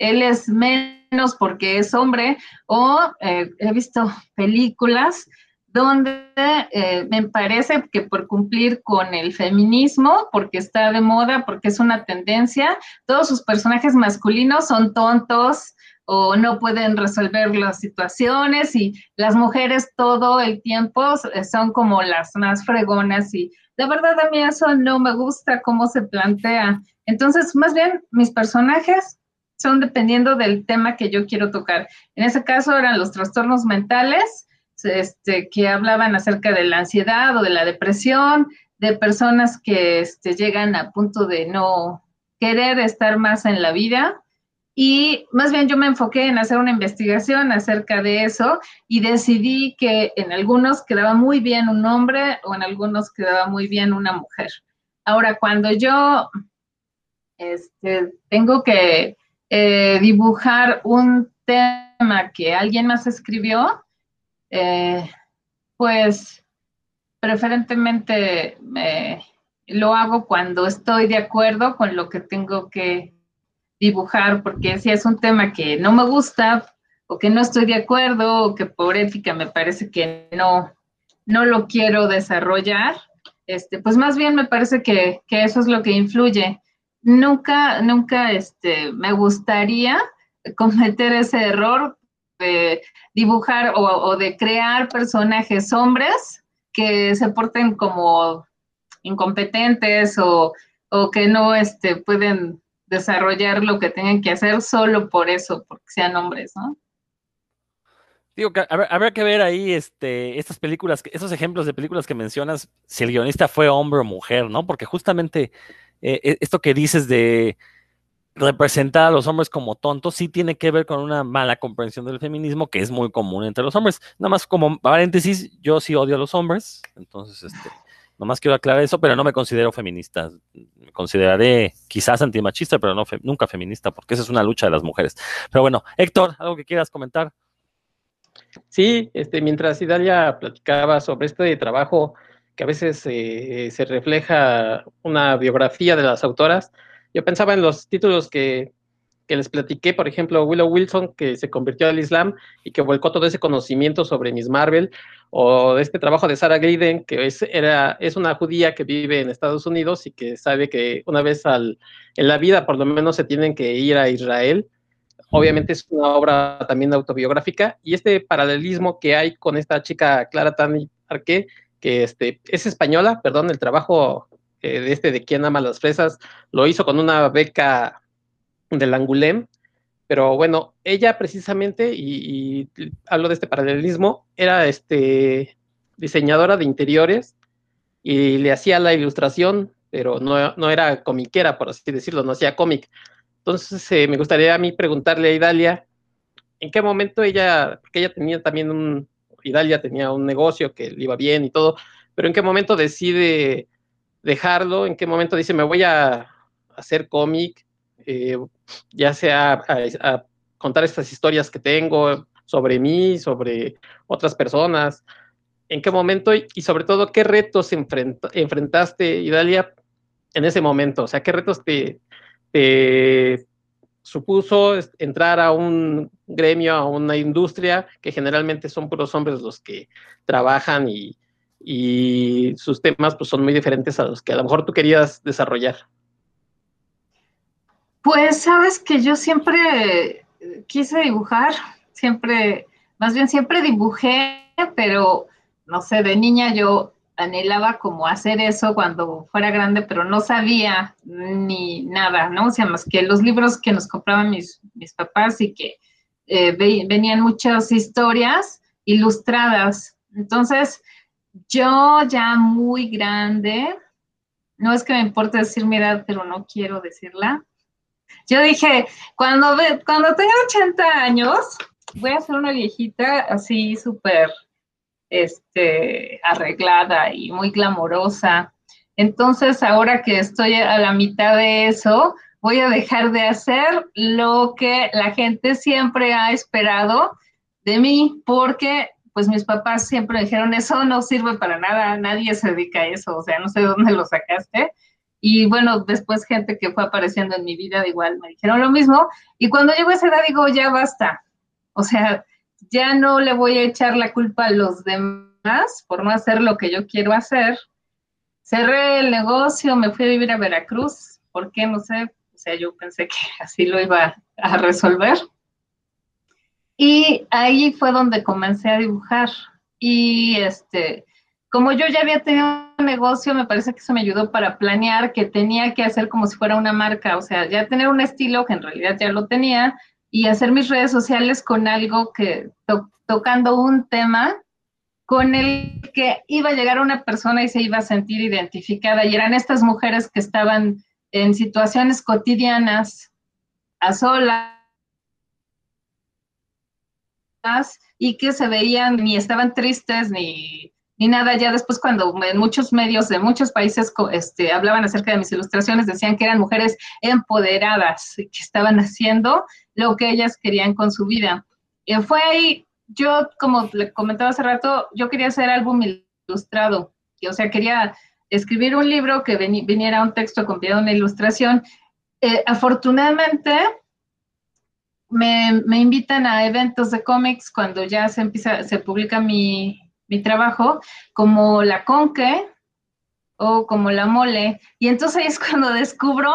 él es menos porque es hombre, o eh, he visto películas donde eh, me parece que por cumplir con el feminismo, porque está de moda, porque es una tendencia, todos sus personajes masculinos son tontos o no pueden resolver las situaciones y las mujeres todo el tiempo son como las más fregonas y la verdad a mí eso no me gusta cómo se plantea. Entonces, más bien, mis personajes son dependiendo del tema que yo quiero tocar. En ese caso eran los trastornos mentales, este, que hablaban acerca de la ansiedad o de la depresión, de personas que este, llegan a punto de no querer estar más en la vida. Y más bien yo me enfoqué en hacer una investigación acerca de eso y decidí que en algunos quedaba muy bien un hombre o en algunos quedaba muy bien una mujer. Ahora, cuando yo este, tengo que eh, dibujar un tema que alguien más escribió, eh, pues preferentemente lo hago cuando estoy de acuerdo con lo que tengo que dibujar, porque si es un tema que no me gusta o que no estoy de acuerdo o que por ética me parece que no, no lo quiero desarrollar, este, pues más bien me parece que, que eso es lo que influye. Nunca, nunca este, me gustaría cometer ese error de dibujar o, de crear personajes hombres que se porten como incompetentes o, que no este, pueden desarrollar lo que tengan que hacer solo por eso, porque sean hombres, ¿no? Digo, habrá, que ver ahí este, estas películas, esos ejemplos de películas que mencionas, si el guionista fue hombre o mujer, ¿no? Porque justamente eh, e, esto que dices de representar a los hombres como tontos sí tiene que ver con una mala comprensión del feminismo que es muy común entre los hombres. Nada más como paréntesis, yo sí odio a los hombres, entonces este, nomás quiero aclarar eso, pero no me considero feminista. Me consideraré quizás antimachista, pero no nunca feminista, porque esa es una lucha de las mujeres. Pero bueno, Héctor, ¿algo que quieras comentar? Sí, este, mientras Idalia platicaba sobre este trabajo que a veces eh, se refleja una biografía de las autoras. Yo pensaba en los títulos que, que, les platiqué, por ejemplo, Willow Wilson, que se convirtió al Islam y que volcó todo ese conocimiento sobre Miss Marvel, o este trabajo de Sarah Glidden, que es, es una judía que vive en Estados Unidos y que sabe que una vez al, en la vida por lo menos se tienen que ir a Israel. Obviamente es una obra también autobiográfica y este paralelismo que hay con esta chica Clara Tani Arqué, que este, es española, perdón, el trabajo eh, de este de quien ama las fresas lo hizo con una beca del Angulem, pero bueno, ella precisamente, y, hablo de este paralelismo, era este, diseñadora de interiores y le hacía la ilustración, pero no, no era comiquera, por así decirlo, no hacía cómic. Entonces, eh, me gustaría a mí preguntarle a Idalia, ¿en qué momento ella, porque ella tenía también un, Idalia tenía un negocio que le iba bien y todo, pero ¿en qué momento decide dejarlo? ¿En qué momento dice, me voy a hacer cómic, eh, ya sea contar estas historias que tengo sobre mí, sobre otras personas? ¿En qué momento y sobre todo qué retos enfrentaste, Idalia, en ese momento? O sea, ¿qué retos te, supuso entrar a un gremio, a una industria que generalmente son puros hombres los que trabajan y, sus temas pues, son muy diferentes a los que a lo mejor tú querías desarrollar. Pues sabes que yo siempre quise dibujar, siempre, más bien siempre dibujé, pero no sé, de niña yo anhelaba como hacer eso cuando fuera grande, pero no sabía ni nada, ¿no? O sea, más que los libros que nos compraban mis, mis papás y que eh, venían muchas historias ilustradas. Entonces, yo ya muy grande, no es que me importe decir mi edad, pero no quiero decirla. Yo dije, cuando, cuando tenga 80 años, voy a ser una viejita así súper este, arreglada y muy glamorosa. Entonces, ahora que estoy a la mitad de eso, voy a dejar de hacer lo que la gente siempre ha esperado de mí, porque pues mis papás siempre dijeron, eso no sirve para nada, nadie se dedica a eso, o sea, no sé dónde lo sacaste. Y bueno, después gente que fue apareciendo en mi vida, igual me dijeron lo mismo. Y cuando llego a esa edad digo, ya basta. O sea, ya no le voy a echar la culpa a los demás por no hacer lo que yo quiero hacer. Cerré el negocio, me fui a vivir a Veracruz. ¿Por qué? No sé. O sea, yo pensé que así lo iba a resolver. Y ahí fue donde comencé a dibujar. Y este, como yo ya había tenido un negocio, me parece que eso me ayudó para planear que tenía que hacer como si fuera una marca, o sea, ya tener un estilo que en realidad ya lo tenía y hacer mis redes sociales con algo que, tocando un tema con el que iba a llegar una persona y se iba a sentir identificada. Y eran estas mujeres que estaban en situaciones cotidianas, a solas, y que se veían ni estaban tristes ni, ni nada. Ya después cuando en muchos medios de muchos países este, hablaban acerca de mis ilustraciones, decían que eran mujeres empoderadas, que estaban haciendo lo que ellas querían con su vida. Y fue ahí, yo como le comentaba hace rato, yo quería hacer álbum ilustrado, o sea, quería escribir un libro que viniera un texto acompañado de una ilustración. Eh, afortunadamente, me, invitan a eventos de cómics cuando ya se empieza, se publica mi, trabajo, como la Conque o como la Mole. Y entonces ahí es cuando descubro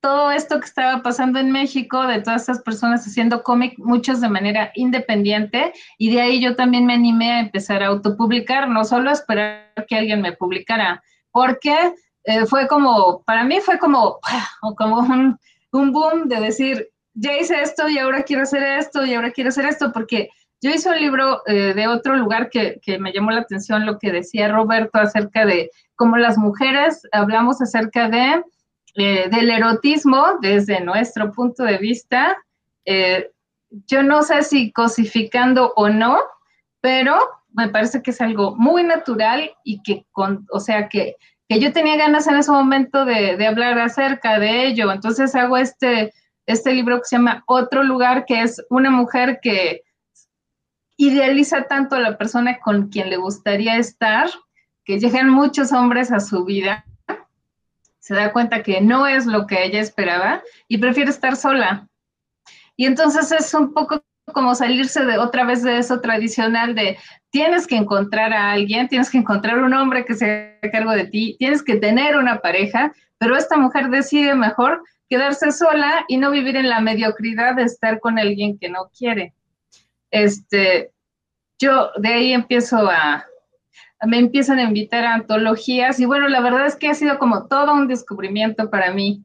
todo esto que estaba pasando en México, de todas estas personas haciendo cómic, muchos de manera independiente, y de ahí yo también me animé a empezar a autopublicar, no solo a esperar que alguien me publicara, porque eh, fue como, para mí fue como, como un, un boom de decir, ya hice esto y ahora quiero hacer esto y ahora quiero hacer esto, porque yo hice un libro eh, de otro lugar que, me llamó la atención lo que decía Roberto acerca de cómo las mujeres hablamos acerca de, eh, del erotismo desde nuestro punto de vista. Eh, yo no sé si cosificando o no, pero me parece que es algo muy natural y que, con, o sea, que, que yo tenía ganas en ese momento de, de hablar acerca de ello. Entonces hago este este libro que se llama Otro lugar, que es una mujer que idealiza tanto a la persona con quien le gustaría estar, que llegan muchos hombres a su vida, se da cuenta que no es lo que ella esperaba y prefiere estar sola. Y entonces es un poco como salirse de otra vez de eso tradicional de tienes que encontrar a alguien, tienes que encontrar un hombre que se haga cargo de ti, tienes que tener una pareja, pero esta mujer decide mejor quedarse sola y no vivir en la mediocridad de estar con alguien que no quiere. Este, yo de ahí empiezo a, me empiezan a invitar a antologías y bueno, la verdad es que ha sido como todo un descubrimiento para mí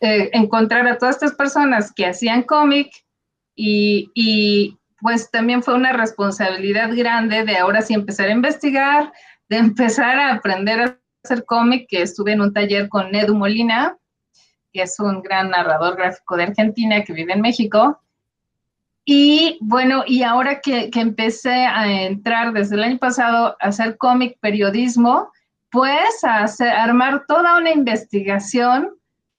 eh, encontrar a todas estas personas que hacían cómic y, y pues también fue una responsabilidad grande de ahora sí empezar a investigar, de empezar a aprender a hacer cómic, que estuve en un taller con Edu Molina, que es un gran narrador gráfico de Argentina que vive en México. Y bueno, y ahora que, empecé a entrar desde el año pasado a hacer cómic periodismo, pues a armar toda una investigación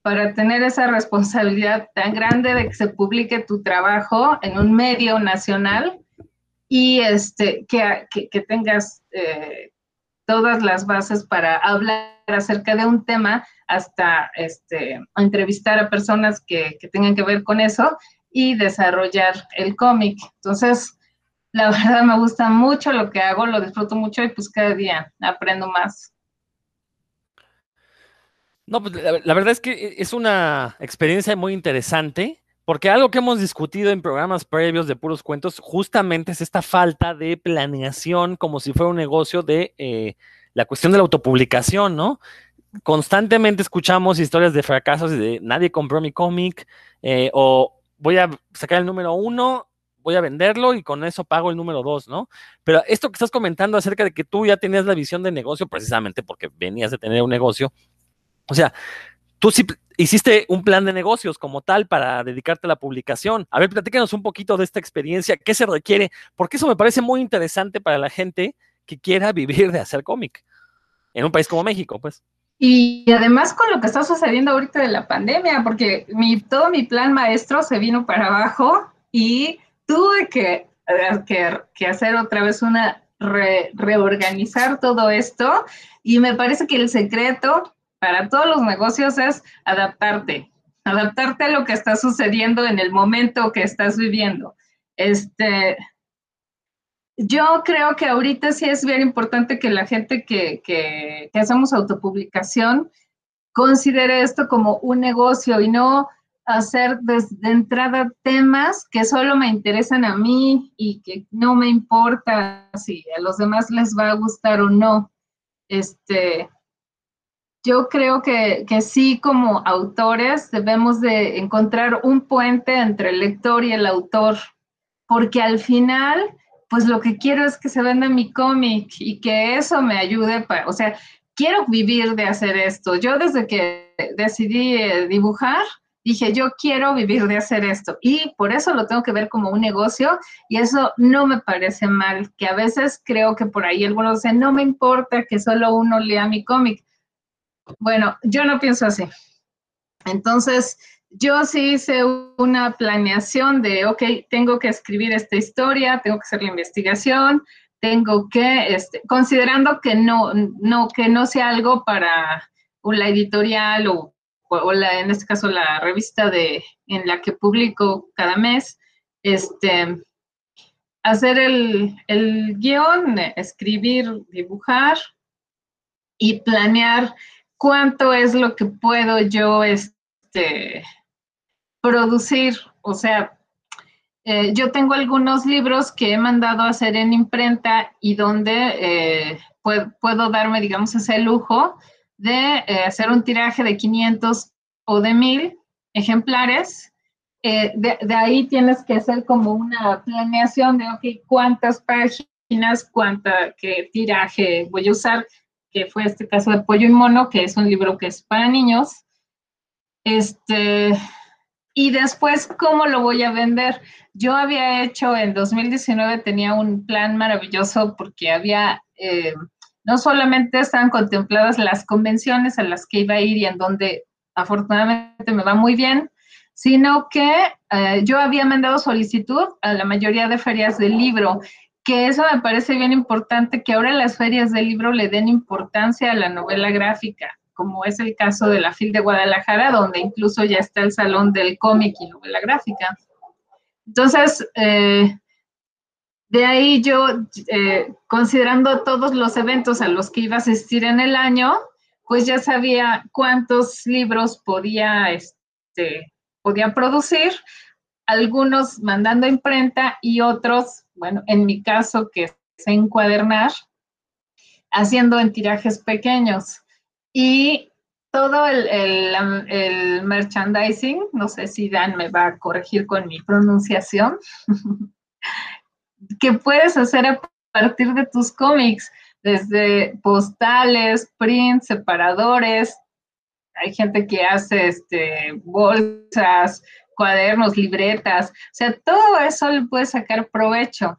para tener esa responsabilidad tan grande de que se publique tu trabajo en un medio nacional y este, que, que, tengas eh, todas las bases para hablar acerca de un tema hasta este, entrevistar a personas que, tengan que ver con eso y desarrollar el cómic. Entonces, la verdad me gusta mucho lo que hago, lo disfruto mucho y pues cada día aprendo más. No, pues la, verdad es que es una experiencia muy interesante Porque algo que hemos discutido en programas previos de puros cuentos justamente es esta falta de planeación como si fuera un negocio de eh, la cuestión de la autopublicación, ¿no? Constantemente escuchamos historias de fracasos y de nadie compró mi cómic eh, o voy a sacar el número uno, voy a venderlo y con eso pago el número dos, ¿no? Pero esto que estás comentando acerca de que tú ya tenías la visión de negocio precisamente porque venías de tener un negocio, o sea, tú sí hiciste un plan de negocios como tal para dedicarte a la publicación. A ver, platícanos un poquito de esta experiencia, qué se requiere, porque eso me parece muy interesante para la gente que quiera vivir de hacer cómic en un país como México, pues. Y además con lo que está sucediendo ahorita de la pandemia, porque mi, todo mi plan maestro se vino para abajo y tuve que, eh, que, hacer otra vez una reorganizar todo esto y me parece que el secreto para todos los negocios es adaptarte, adaptarte a lo que está sucediendo en el momento que estás viviendo. Este, yo creo que ahorita sí es bien importante que la gente que, que, que hacemos autopublicación considere esto como un negocio y no hacer desde entrada temas que solo me interesan a mí y que no me importa si a los demás les va a gustar o no. Este, yo creo que, sí, como autores, debemos de encontrar un puente entre el lector y el autor, porque al final, pues lo que quiero es que se venda mi cómic y que eso me ayude, para, o sea, quiero vivir de hacer esto. Yo desde que decidí eh, dibujar, dije, yo quiero vivir de hacer esto y por eso lo tengo que ver como un negocio y eso no me parece mal, que a veces creo que por ahí algunos dicen, no me importa que solo uno lea mi cómic. Bueno, yo no pienso así. Entonces, yo sí hice una planeación de, ok, tengo que escribir esta historia, tengo que hacer la investigación, tengo que, este, considerando que no, no, que no sea algo para la editorial o, la, en este caso la revista de, en la que publico cada mes, este, hacer el, el guion, escribir, dibujar y planear cuánto es lo que puedo yo este, producir. O sea, eh, yo tengo algunos libros que he mandado a hacer en imprenta y donde eh, puedo, darme, digamos, ese lujo de eh, hacer un tiraje de 500 o de 1000 ejemplares. De, de, ahí tienes que hacer como una planeación de, ok, cuántas páginas, cuánta, qué tiraje voy a usar que fue este caso de Pollo y Mono, que es un libro que es para niños. Este, y después, ¿cómo lo voy a vender? Yo había hecho en 2019, tenía un plan maravilloso porque había, eh, no solamente estaban contempladas las convenciones a las que iba a ir y en donde afortunadamente me va muy bien, sino que eh, yo había mandado solicitud a la mayoría de ferias del libro que eso me parece bien importante, que ahora las ferias del libro le den importancia a la novela gráfica, como es el caso de la FIL de Guadalajara, donde incluso ya está el Salón del Cómic y Novela Gráfica. Entonces, eh, de ahí yo, eh, considerando todos los eventos a los que iba a asistir en el año, pues ya sabía cuántos libros podía, este, podía producir, algunos mandando imprenta y otros bueno, en mi caso, que es encuadernar, haciendo en tirajes pequeños. Y todo el, el, merchandising, no sé si Dan me va a corregir con mi pronunciación, que puedes hacer a partir de tus cómics, desde postales, prints, separadores. Hay gente que hace este, bolsas, cuadernos, libretas, o sea, todo eso le puede sacar provecho.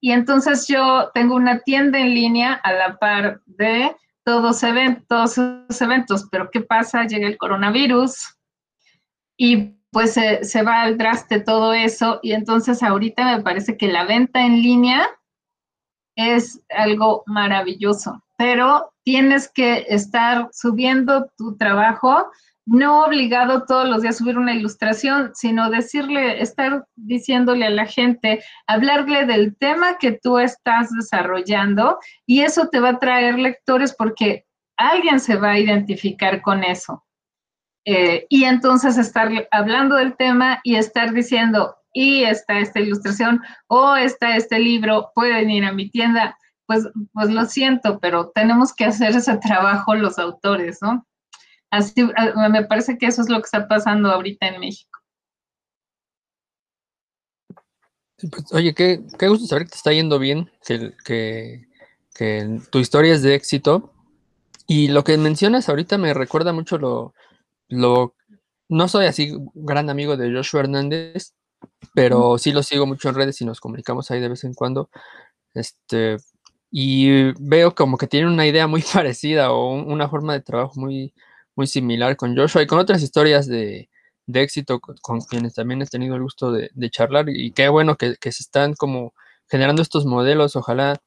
Y entonces yo tengo una tienda en línea a la par de todos, eventos, esos eventos, pero ¿qué pasa? Llega el coronavirus y pues se, se va al traste todo eso y entonces ahorita me parece que la venta en línea es algo maravilloso, pero tienes que estar subiendo tu trabajo no obligado todos los días subir una ilustración, sino decirle, estar diciéndole a la gente, hablarle del tema que tú estás desarrollando y eso te va a traer lectores porque alguien se va a identificar con eso. eh, y entonces estar hablando del tema y estar diciendo, y está esta ilustración o está este libro, pueden ir a mi tienda, pues, pues lo siento, pero tenemos que hacer ese trabajo los autores, ¿no? Así, me parece que eso es lo que está pasando ahorita en México. Pues, oye, qué, qué, gusto saber que te está yendo bien, que, que, que, tu historia es de éxito. Y lo que mencionas ahorita me recuerda mucho lo, lo... No soy así gran amigo de Joshua Hernández, pero sí lo sigo mucho en redes y nos comunicamos ahí de vez en cuando. Este, y veo como que tiene una idea muy parecida o una forma de trabajo muy, muy similar con Joshua y con otras historias de, de éxito con, quienes también he tenido el gusto de, charlar y qué bueno que, se están como generando estos modelos, ojalá,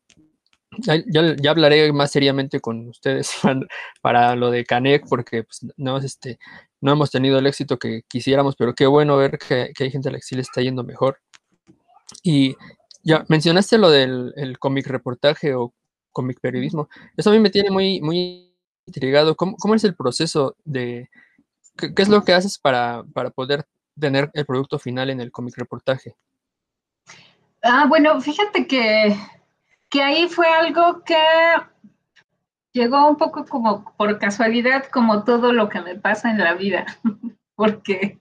ya, ya, hablaré más seriamente con ustedes para, lo de Canek porque pues, no, este, no hemos tenido el éxito que quisiéramos, pero qué bueno ver que, hay gente a la que sí le está yendo mejor. Y ya mencionaste lo del el cómic reportaje o cómic periodismo, eso a mí me tiene muy, muy intrigado, ¿Cómo, cómo es el proceso de ¿Qué, es lo que haces para, poder tener el producto final en el cómic reportaje? Ah, bueno, fíjate que, que ahí fue algo que llegó un poco como por casualidad, como todo lo que me pasa en la vida, porque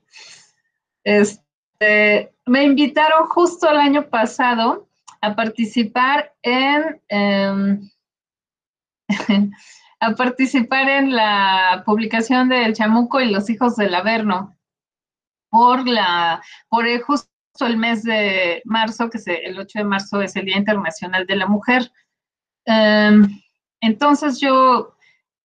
este, me invitaron justo el año pasado a participar en, em, a participar en la publicación de El Chamuco y los hijos del Averno por la, por el, justo el mes de marzo, que el 8 de marzo es el Día Internacional de la Mujer. Em, entonces yo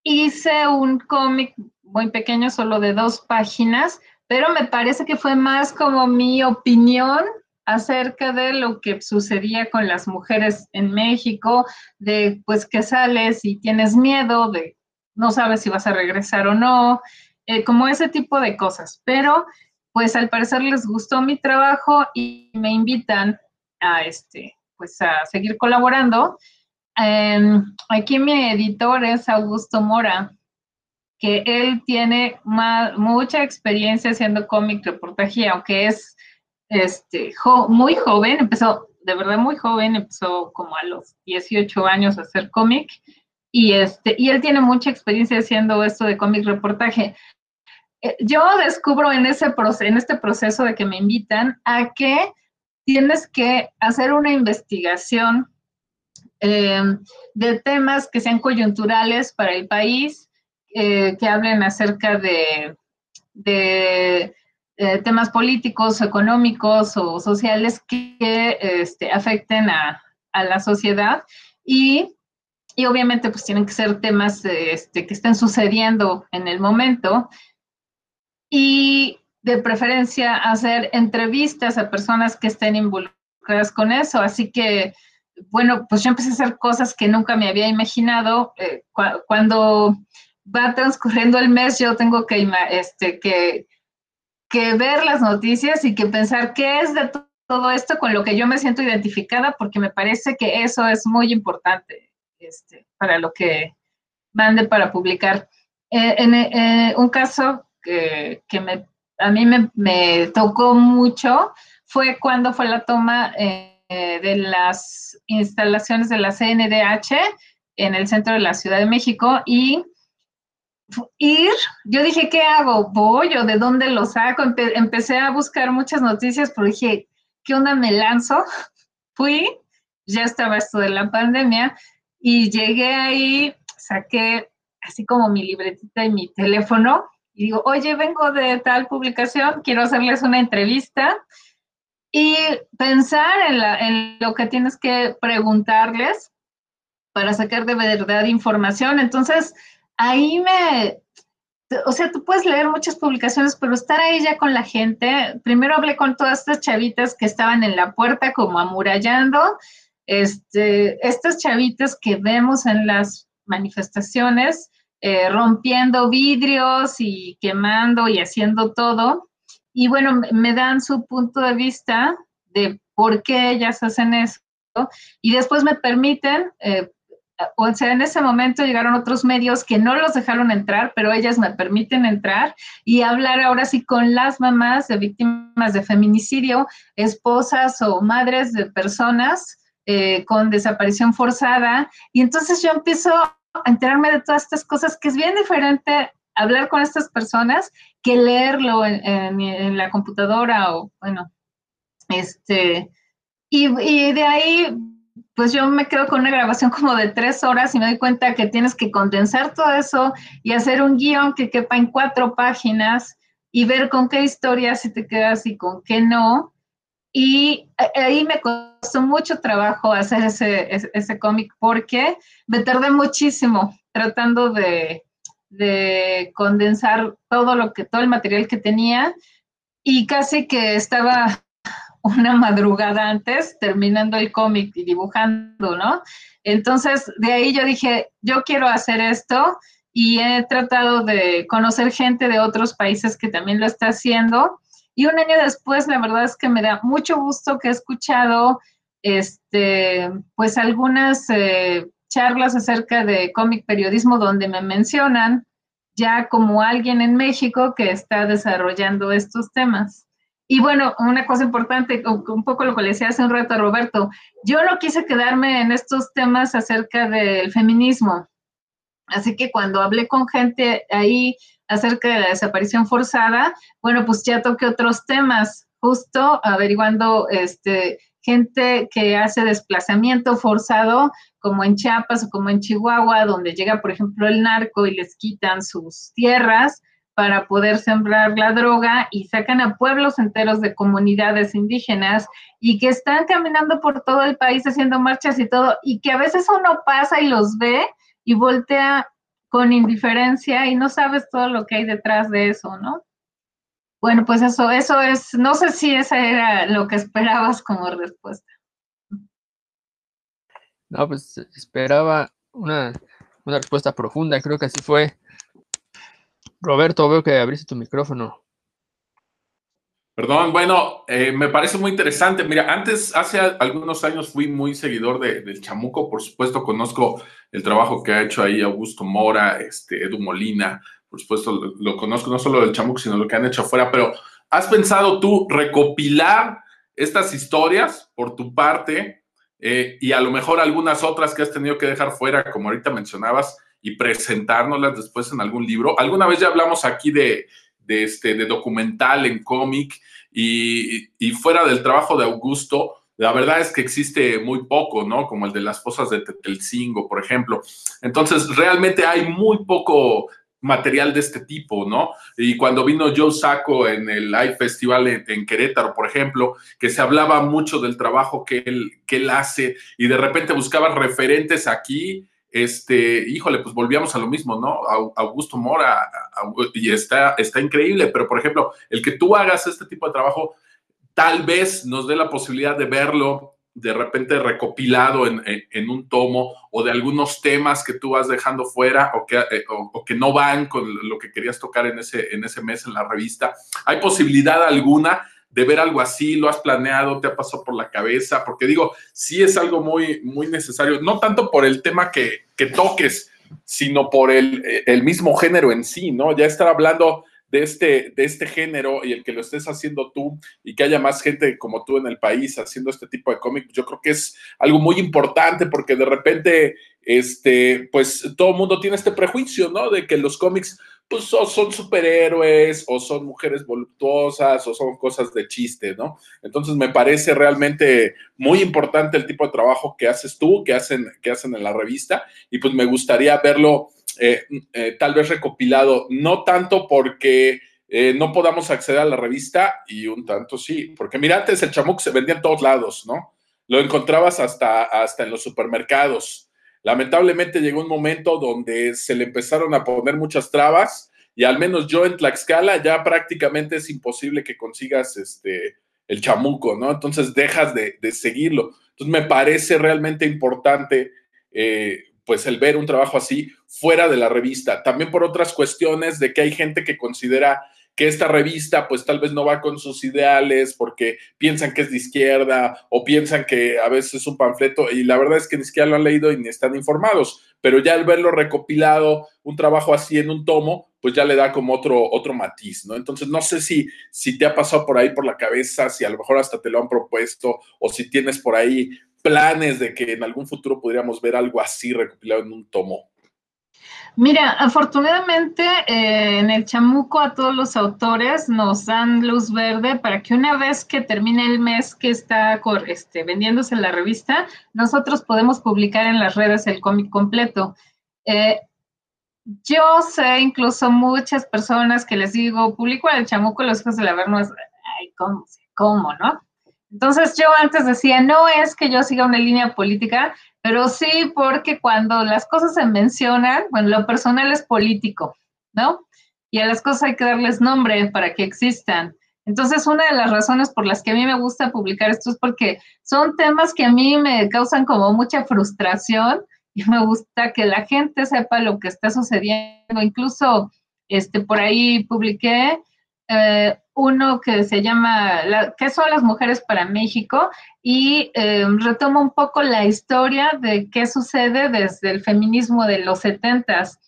hice un cómic muy pequeño, solo de dos páginas, pero me parece que fue más como mi opinión acerca de lo que sucedía con las mujeres en México, de pues que sales y tienes miedo, de no sabes si vas a regresar o no, eh, como ese tipo de cosas. Pero pues al parecer les gustó mi trabajo y me invitan a este, pues a seguir colaborando. Em, aquí mi editor es Augusto Mora, que él tiene mucha experiencia haciendo cómic reportaje, aunque es este, muy joven, empezó, de verdad muy joven, empezó como a los 18 años a hacer cómic y, este, y él tiene mucha experiencia haciendo esto de cómic reportaje. Eh, yo descubro en, este proceso de que me invitan a que tienes que hacer una investigación em, de temas que sean coyunturales para el país, eh, que hablen acerca de eh, temas políticos, económicos o sociales que este, afecten a, la sociedad y, obviamente pues tienen que ser temas este, que estén sucediendo en el momento y de preferencia hacer entrevistas a personas que estén involucradas con eso. Así que, bueno, pues yo empecé a hacer cosas que nunca me había imaginado. Eh, cuando va transcurriendo el mes, yo tengo que, este, que que ver las noticias y que pensar qué es de todo esto con lo que yo me siento identificada, porque me parece que eso es muy importante este, para lo que mande para publicar. Eh, en eh, un caso que, me, a mí me, tocó mucho fue cuando fue la toma eh, de las instalaciones de la CNDH en el centro de la Ciudad de México y ir, yo dije, ¿qué hago? ¿Voy o de dónde lo saco? empecé a buscar muchas noticias, pero dije, ¿qué onda me lanzo? Fui, ya estaba esto de la pandemia y llegué ahí, saqué así como mi libretita y mi teléfono y digo, oye, vengo de tal publicación, quiero hacerles una entrevista y pensar en, en lo que tienes que preguntarles para sacar de verdad información. Entonces, ahí me, o sea, tú puedes leer muchas publicaciones, pero estar ahí ya con la gente, primero hablé con todas estas chavitas que estaban en la puerta como amurallando, este, estas chavitas que vemos en las manifestaciones, eh, rompiendo vidrios y quemando y haciendo todo. Y bueno, me dan su punto de vista de por qué ellas hacen eso y después me permiten eh, o sea, en ese momento llegaron otros medios que no los dejaron entrar, pero ellas me permiten entrar y hablar ahora sí con las mamás de víctimas de feminicidio, esposas o madres de personas eh, con desaparición forzada. Y entonces yo empiezo a enterarme de todas estas cosas, que es bien diferente hablar con estas personas que leerlo en, la computadora o, bueno, este, y de ahí pues yo me quedo con una grabación como de tres horas y me doy cuenta que tienes que condensar todo eso y hacer un guion que quepa en cuatro páginas y ver con qué historias si te quedas y con qué no. Y ahí me costó mucho trabajo hacer ese, ese, cómic porque me tardé muchísimo tratando de, de condensar todo lo que, todo el material que tenía y casi que estaba una madrugada antes terminando el cómic y dibujando, ¿no? Entonces, de ahí yo dije, yo quiero hacer esto y he tratado de conocer gente de otros países que también lo está haciendo. Y un año después, la verdad es que me da mucho gusto que he escuchado, este, pues algunas eh, charlas acerca de cómic periodismo donde me mencionan ya como alguien en México que está desarrollando estos temas. Y bueno, una cosa importante, un poco lo que le decía hace un rato a Roberto, yo no quise quedarme en estos temas acerca del feminismo. Así que cuando hablé con gente ahí acerca de la desaparición forzada, bueno, pues ya toqué otros temas, justo averiguando este, gente que hace desplazamiento forzado, como en Chiapas o como en Chihuahua, donde llega, por ejemplo, el narco y les quitan sus tierras para poder sembrar la droga y sacan a pueblos enteros de comunidades indígenas y que están caminando por todo el país haciendo marchas y todo, y que a veces uno pasa y los ve y voltea con indiferencia y no sabes todo lo que hay detrás de eso, ¿no? Bueno, pues eso, eso es, no sé si esa era lo que esperabas como respuesta. No, pues esperaba una, una respuesta profunda, creo que así fue. Roberto, veo que abriste tu micrófono. Perdón, bueno, eh, me parece muy interesante. Mira, antes, hace algunos años fui muy seguidor del Chamuco, por supuesto, conozco el trabajo que ha hecho ahí Augusto Mora, este, Edu Molina, por supuesto, lo, conozco no solo del Chamuco, sino lo que han hecho afuera, pero ¿has pensado tú recopilar estas historias por tu parte eh, y a lo mejor algunas otras que has tenido que dejar fuera, como ahorita mencionabas, y presentárnoslas después en algún libro. Alguna vez ya hablamos aquí de, este, de documental en cómic y, fuera del trabajo de Augusto, la verdad es que existe muy poco, ¿no? Como el de las fosas de Tetelcingo, por ejemplo. Entonces, realmente hay muy poco material de este tipo, ¿no? Y cuando vino Joe Sacco en el Live Festival en, Querétaro, por ejemplo, que se hablaba mucho del trabajo que él, que él hace y de repente buscaba referentes aquí este, híjole, pues volvíamos a lo mismo, ¿no? Augusto Mora, y está, está increíble, pero por ejemplo, el que tú hagas este tipo de trabajo, tal vez nos dé la posibilidad de verlo de repente recopilado en, un tomo o de algunos temas que tú vas dejando fuera o que, eh, o, que no van con lo que querías tocar en ese, en ese mes en la revista. ¿Hay posibilidad alguna de ver algo así? ¿Lo has planeado? ¿Te ha pasado por la cabeza? Porque digo, sí es algo muy, muy necesario, no tanto por el tema que, que toques, sino por el, el, mismo género en sí, ¿no? Ya estar hablando de este, de este género y el que lo estés haciendo tú y que haya más gente como tú en el país haciendo este tipo de cómic, yo creo que es algo muy importante porque de repente, este, pues todo el mundo tiene este prejuicio, ¿no? De que los cómics pues o son superhéroes o son mujeres voluptuosas o son cosas de chiste, ¿no? Entonces me parece realmente muy importante el tipo de trabajo que haces tú, que hacen, que hacen en la revista y pues me gustaría verlo eh, eh, tal vez recopilado, no tanto porque eh, no podamos acceder a la revista y un tanto sí, porque mira, antes el chamuc se vendía en todos lados, ¿no? Lo encontrabas hasta, hasta en los supermercados Lamentablemente llegó un momento donde se le empezaron a poner muchas trabas y al menos yo en Tlaxcala ya prácticamente es imposible que consigas este, el chamuco, ¿no? Entonces dejas de, seguirlo. Entonces me parece realmente importante eh, pues el ver un trabajo así fuera de la revista. También por otras cuestiones de que hay gente que considera que esta revista pues tal vez no va con sus ideales porque piensan que es de izquierda o piensan que a veces es un panfleto y la verdad es que ni siquiera lo han leído y ni están informados, pero ya al verlo recopilado, un trabajo así en un tomo, pues ya le da como otro, otro matiz, ¿no? Entonces, no sé si, si te ha pasado por ahí por la cabeza, si a lo mejor hasta te lo han propuesto o si tienes por ahí planes de que en algún futuro podríamos ver algo así recopilado en un tomo. Mira, afortunadamente eh, en el chamuco a todos los autores nos dan luz verde para que una vez que termine el mes que está este, vendiéndose la revista, nosotros podemos publicar en las redes el cómic completo. Eh, yo sé incluso muchas personas que les digo, publico el chamuco los hijos de la verno, ay, ¿cómo? ¿Cómo, no? Entonces yo antes decía, no es que yo siga una línea política, pero sí porque cuando las cosas se mencionan, bueno, lo personal es político, ¿no? Y a las cosas hay que darles nombre para que existan. Entonces, una de las razones por las que a mí me gusta publicar esto es porque son temas que a mí me causan como mucha frustración y me gusta que la gente sepa lo que está sucediendo. Incluso, este, por ahí publiqué eh, uno que se llama ¿Qué son las mujeres para México? y eh, retoma un poco la historia de qué sucede desde el feminismo de los setentas.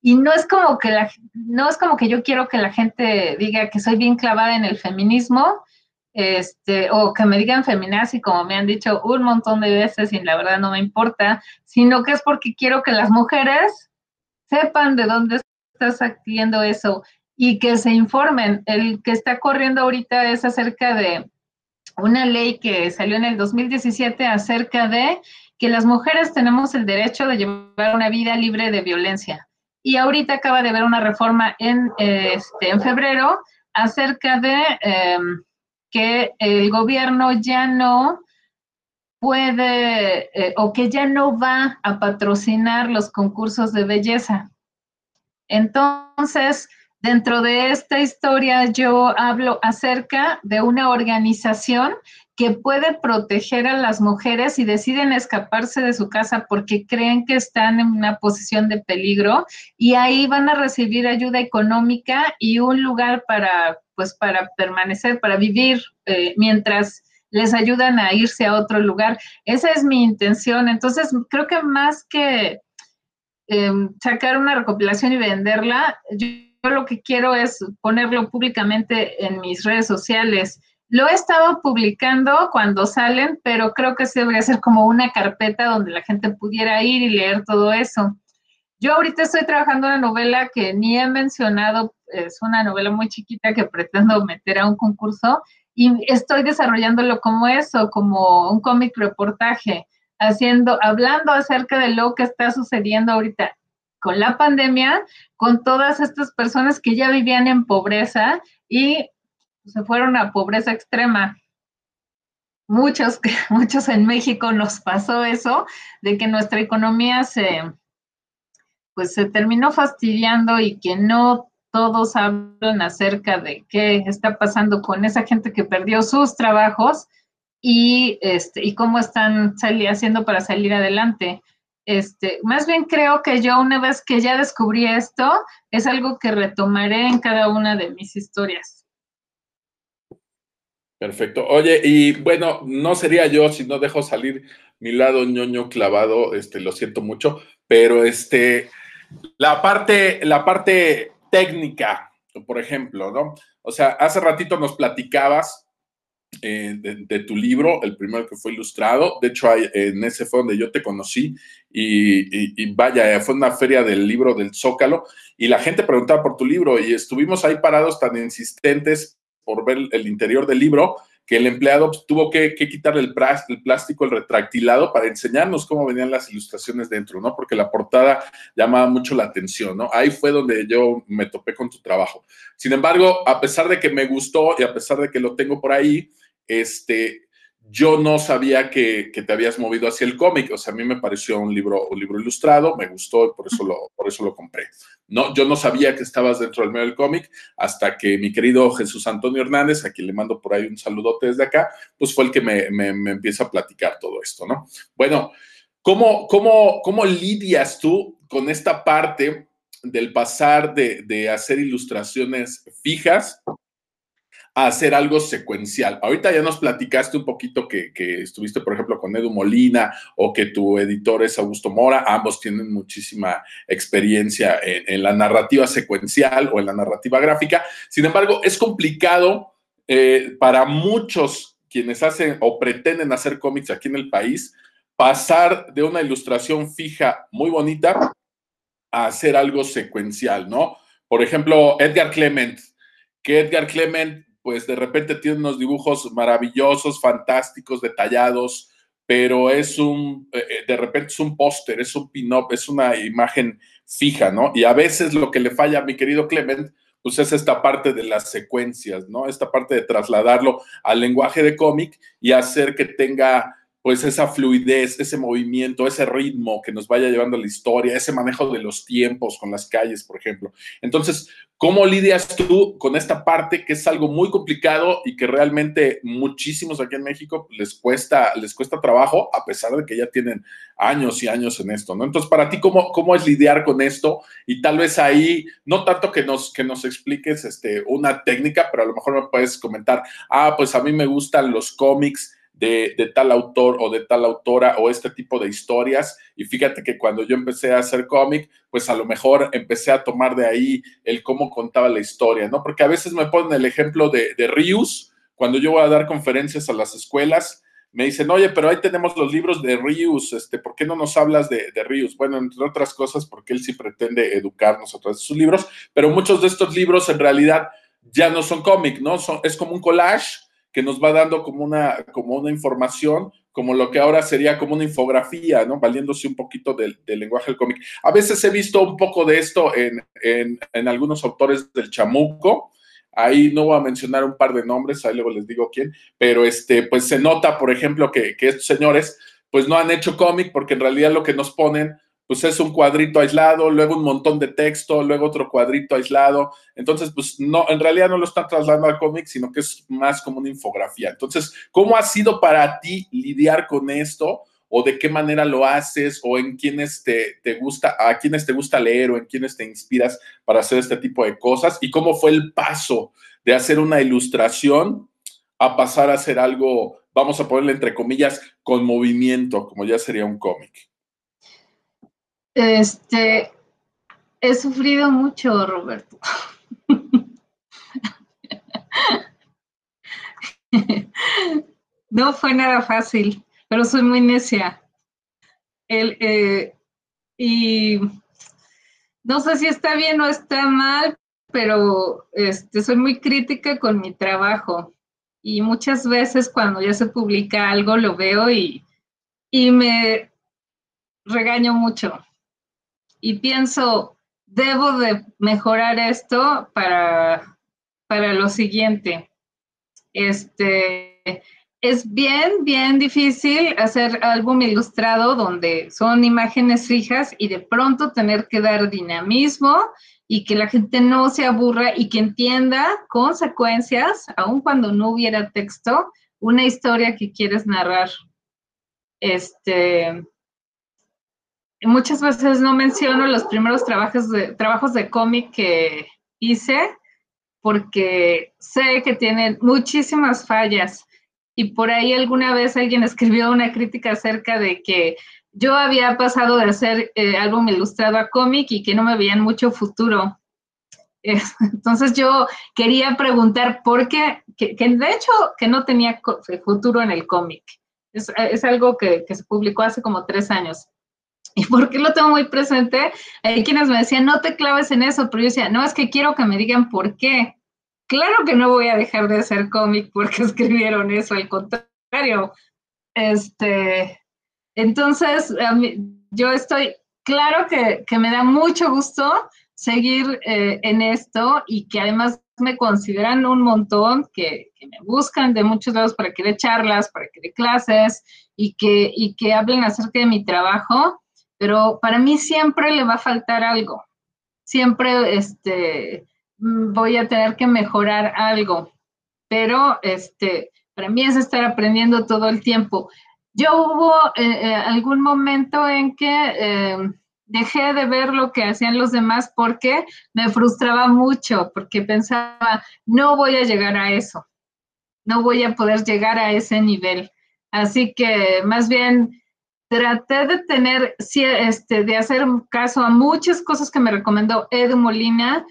Y no es como que la, no es como que yo quiero que la gente diga que soy bien clavada en el feminismo, este, o que me digan feminazi, como me han dicho un montón de veces y la verdad no me importa, sino que es porque quiero que las mujeres sepan de dónde estás adquiriendo eso y que se informen. El que está corriendo ahorita es acerca de una ley que salió en el 2017 acerca de que las mujeres tenemos el derecho de llevar una vida libre de violencia. Y ahorita acaba de haber una reforma en, este, en febrero acerca de em, que el gobierno ya no puede eh, o que ya no va a patrocinar los concursos de belleza. Entonces, Dentro de esta historia yo hablo acerca de una organización que puede proteger a las mujeres si deciden escaparse de su casa porque creen que están en una posición de peligro y ahí van a recibir ayuda económica y un lugar para pues para permanecer, para vivir eh, mientras les ayudan a irse a otro lugar. Esa es mi intención. Entonces, creo que más que em, sacar una recopilación y venderla, yo yo lo que quiero es ponerlo públicamente en mis redes sociales. Lo he estado publicando cuando salen, pero creo que se debería ser como una carpeta donde la gente pudiera ir y leer todo eso. Yo ahorita estoy trabajando una novela que ni he mencionado, es una novela muy chiquita que pretendo meter a un concurso y estoy desarrollándolo como eso, como un cómic reportaje, haciendo, hablando acerca de lo que está sucediendo ahorita con la pandemia, con todas estas personas que ya vivían en pobreza y se fueron a pobreza extrema. Muchos, muchos en México nos pasó eso, de que nuestra economía se, pues se terminó fastidiando y que no todos hablan acerca de qué está pasando con esa gente que perdió sus trabajos y, este, y cómo están haciendo para salir adelante. Este, más bien creo que yo una vez que ya descubrí esto, es algo que retomaré en cada una de mis historias. Perfecto. Oye, y bueno, no sería yo si no dejo salir mi lado ñoño clavado, este, lo siento mucho, pero este, la parte, la parte técnica, por ejemplo, ¿no? O sea, hace ratito nos platicabas eh, de, tu libro, el primero que fue ilustrado. De hecho, en ese fue donde yo te conocí y, vaya, fue una feria del libro del Zócalo y la gente preguntaba por tu libro y estuvimos ahí parados tan insistentes por ver el interior del libro que el empleado pues, tuvo que, quitar el, el, plástico, el retractilado, para enseñarnos cómo venían las ilustraciones dentro, ¿no? Porque la portada llamaba mucho la atención, ¿no? Ahí fue donde yo me topé con tu trabajo. Sin embargo, a pesar de que me gustó y a pesar de que lo tengo por ahí, este, yo no sabía que, te habías movido hacia el cómic. O sea, a mí me pareció un libro, un libro ilustrado, me gustó y por eso lo, por eso lo compré. No, yo no sabía que estabas dentro del medio del cómic hasta que mi querido Jesús Antonio Hernández, a quien le mando por ahí un saludote desde acá, pues fue el que me, me, empieza a platicar todo esto, ¿no? Bueno, ¿cómo, cómo, ¿cómo lidias tú con esta parte del pasar de, de hacer ilustraciones fijas hacer algo secuencial. Ahorita ya nos platicaste un poquito que, estuviste, por ejemplo, con Edu Molina o que tu editor es Augusto Mora. Ambos tienen muchísima experiencia en, la narrativa secuencial o en la narrativa gráfica. Sin embargo, es complicado eh, para muchos quienes hacen o pretenden hacer cómics aquí en el país pasar de una ilustración fija muy bonita a hacer algo secuencial, ¿no? Por ejemplo, Edgar Clement, que Edgar Clement pues de repente tiene unos dibujos maravillosos, fantásticos, detallados, pero es un, eh, eh, de repente es un póster, es un pin-up, es una imagen fija, ¿no? Y a veces lo que le falla a mi querido Clement, pues es esta parte de las secuencias, ¿no? Esta parte de trasladarlo al lenguaje de cómic y hacer que tenga pues esa fluidez, ese movimiento, ese ritmo que nos vaya llevando a la historia, ese manejo de los tiempos con las calles, por ejemplo. Entonces, ¿cómo lidias tú con esta parte que es algo muy complicado y que realmente muchísimos aquí en México les cuesta, les cuesta trabajo, a pesar de que ya tienen años y años en esto, ¿no? Entonces, para ti, ¿cómo, cómo es lidiar con esto? Y tal vez ahí, no tanto que nos, que nos expliques este, una técnica, pero a lo mejor me puedes comentar, ah, pues a mí me gustan los cómics de, tal autor o de tal autora o este tipo de historias. Y fíjate que cuando yo empecé a hacer cómic, pues a lo mejor empecé a tomar de ahí el cómo contaba la historia, ¿no? Porque a veces me ponen el ejemplo de, de Rius, cuando yo voy a dar conferencias a las escuelas, me dicen, oye, pero ahí tenemos los libros de Rius, este, ¿por qué no nos hablas de, de Rius? Bueno, entre otras cosas, porque él sí pretende educarnos a través de sus libros, pero muchos de estos libros en realidad ya no son cómic, ¿no? Son, es como un collage que nos va dando como una, como una información, como lo que ahora sería como una infografía, ¿no? Valiéndose un poquito del, lenguaje del cómic. A veces he visto un poco de esto en, en, algunos autores del chamuco, Ahí no voy a mencionar un par de nombres, ahí luego les digo quién, pero este, pues se nota, por ejemplo, que, que estos señores, pues no han hecho cómic porque en realidad lo que nos ponen pues es un cuadrito aislado, luego un montón de texto, luego otro cuadrito aislado. Entonces, pues no, en realidad no lo están trasladando al cómic, sino que es más como una infografía. Entonces, ¿cómo ha sido para ti lidiar con esto? ¿O de qué manera lo haces? ¿O en quiénes te, te gusta, a quiénes te gusta leer o en quiénes te inspiras para hacer este tipo de cosas? ¿Y cómo fue el paso de hacer una ilustración a pasar a hacer algo, vamos a ponerle entre comillas, con movimiento, como ya sería un cómic? Este, he sufrido mucho, Roberto. No fue nada fácil, pero soy muy necia. Eh, y no sé si está bien o está mal, pero este, soy muy crítica con mi trabajo. Y muchas veces cuando ya se publica algo lo veo y, y me regaño mucho y pienso, debo de mejorar esto para, para lo siguiente. Este, es bien, bien difícil hacer álbum ilustrado donde son imágenes fijas y de pronto tener que dar dinamismo y que la gente no se aburra y que entienda consecuencias, aun cuando no hubiera texto, una historia que quieres narrar. Este, muchas veces no menciono los primeros trabajos de, trabajos de cómic que hice porque sé que tienen muchísimas fallas y por ahí alguna vez alguien escribió una crítica acerca de que yo había pasado de hacer eh, álbum ilustrado a cómic y que no me veían mucho futuro. Entonces yo quería preguntar por qué, que, de hecho que no tenía futuro en el cómic. Es, es algo que, que se publicó hace como tres años. ¿Y por qué lo tengo muy presente? Hay quienes me decían, no te claves en eso, pero yo decía, no, es que quiero que me digan por qué. Claro que no voy a dejar de hacer cómic porque escribieron eso, al contrario. Este, entonces, yo estoy, claro que, me da mucho gusto seguir eh, en esto y que además me consideran un montón, que, que, me buscan de muchos lados para que dé charlas, para que dé clases y que, y que hablen acerca de mi trabajo pero para mí siempre le va a faltar algo, siempre este, mm, voy a tener que mejorar algo, pero este, para mí es estar aprendiendo todo el tiempo. Yo hubo eh, eh, algún momento en que em, dejé de ver lo que hacían los demás porque me frustraba mucho, porque pensaba, no voy a llegar a eso, no voy a poder llegar a ese nivel. Así que más bien traté de tener, este, de hacer caso a muchas cosas que me recomendó Edu Molina,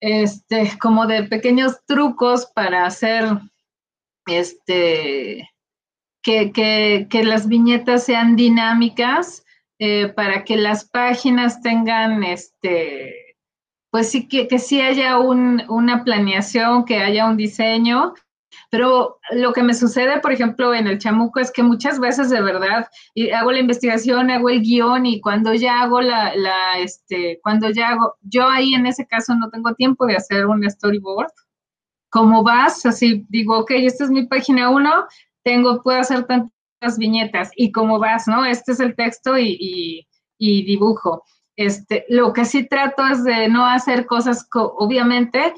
este, como de pequeños trucos para hacer, este, que, que las viñetas sean dinámicas eh, para que las páginas tengan, este, pues sí, que, que sí haya una planeación, que haya un diseño. Pero lo que me sucede, por ejemplo, en el chamuco es que muchas veces de verdad hago la investigación, hago el guion y cuando ya hago la, la, este, cuando ya hago, yo ahí en ese caso no tengo tiempo de hacer un storyboard. Como vas, así digo, ok, esta es mi página uno, tengo, puedo hacer tanto las viñetas y cómo vas, ¿no? Este es el texto y, dibujo. Este, lo que sí trato es de no hacer cosas, obviamente,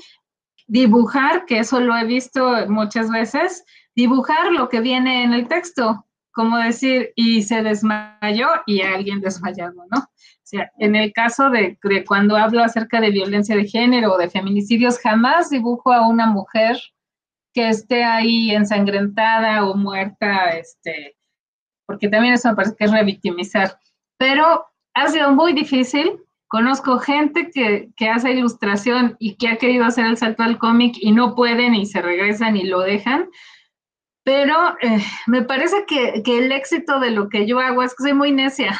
dibujar, que eso lo he visto muchas veces, dibujar lo que viene en el texto, como decir, y se desmayó y alguien desmayado, ¿no? O sea, en el caso de, de, cuando hablo acerca de violencia de género o de feminicidios, jamás dibujo a una mujer que esté ahí ensangrentada o muerta, este, porque también eso me parece que es revictimizar. Pero ha sido muy difícil. Conozco gente que, que hace ilustración y que ha querido hacer el salto al cómic y no pueden y se regresan y lo dejan. Pero eh, me parece que, que el éxito de lo que yo hago es que soy muy necia.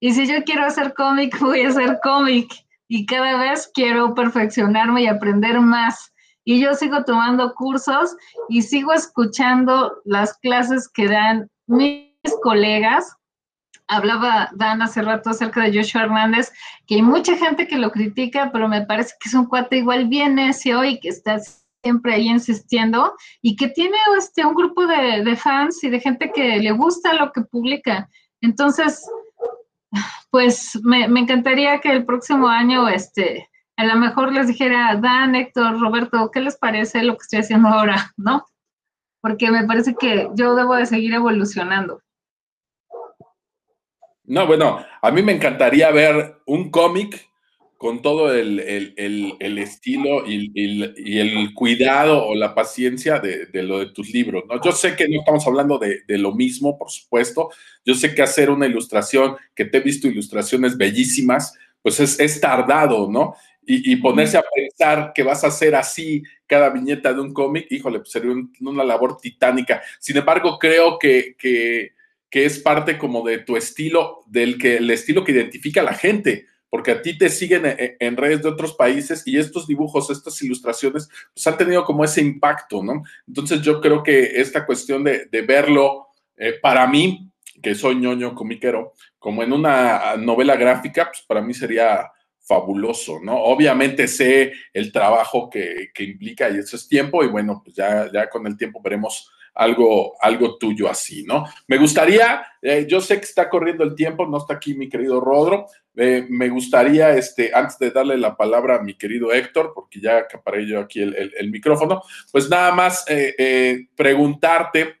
Y si yo quiero hacer cómic, voy a hacer cómic. Y cada vez quiero perfeccionarme y aprender más y yo sigo tomando cursos y sigo escuchando las clases que dan mis colegas. Hablaba Dan hace rato acerca de Joshua Hernández, que hay mucha gente que lo critica, pero me parece que es un cuate igual bien necio y que está siempre ahí insistiendo y que tiene este, un grupo de, fans y de gente que le gusta lo que publica. Entonces, pues me, me, encantaría que el próximo año este, a lo mejor les dijera, Dan, Héctor, Roberto, ¿qué les parece lo que estoy haciendo ahora? ¿No? Porque me parece que yo debo de seguir evolucionando. No, bueno, a mí me encantaría ver un cómic con todo el, estilo y, el cuidado o la paciencia de, lo de tus libros. ¿no? Yo sé que no estamos hablando de, lo mismo, por supuesto. Yo sé que hacer una ilustración, que te he visto ilustraciones bellísimas, pues es, es tardado, ¿no? y, ponerse a pensar que vas a hacer así cada viñeta de un cómic, híjole, pues sería una labor titánica. Sin embargo, creo que, que, es parte como de tu estilo, del que el estilo que identifica a la gente, porque a ti te siguen en, redes de otros países y estos dibujos, estas ilustraciones, pues han tenido como ese impacto, ¿no? Entonces yo creo que esta cuestión de, verlo, eh, para mí, que soy ñoño comiquero, como en una novela gráfica, pues para mí sería fabuloso, ¿no? Obviamente sé el trabajo que, implica y eso es tiempo y bueno, pues ya, ya con el tiempo veremos algo, algo tuyo así, ¿no? Me gustaría, eh, yo sé que está corriendo el tiempo, no está aquí mi querido Rodro, eh, me gustaría, este, antes de darle la palabra a mi querido Héctor, porque ya acaparé yo aquí el, micrófono, pues nada más eh, preguntarte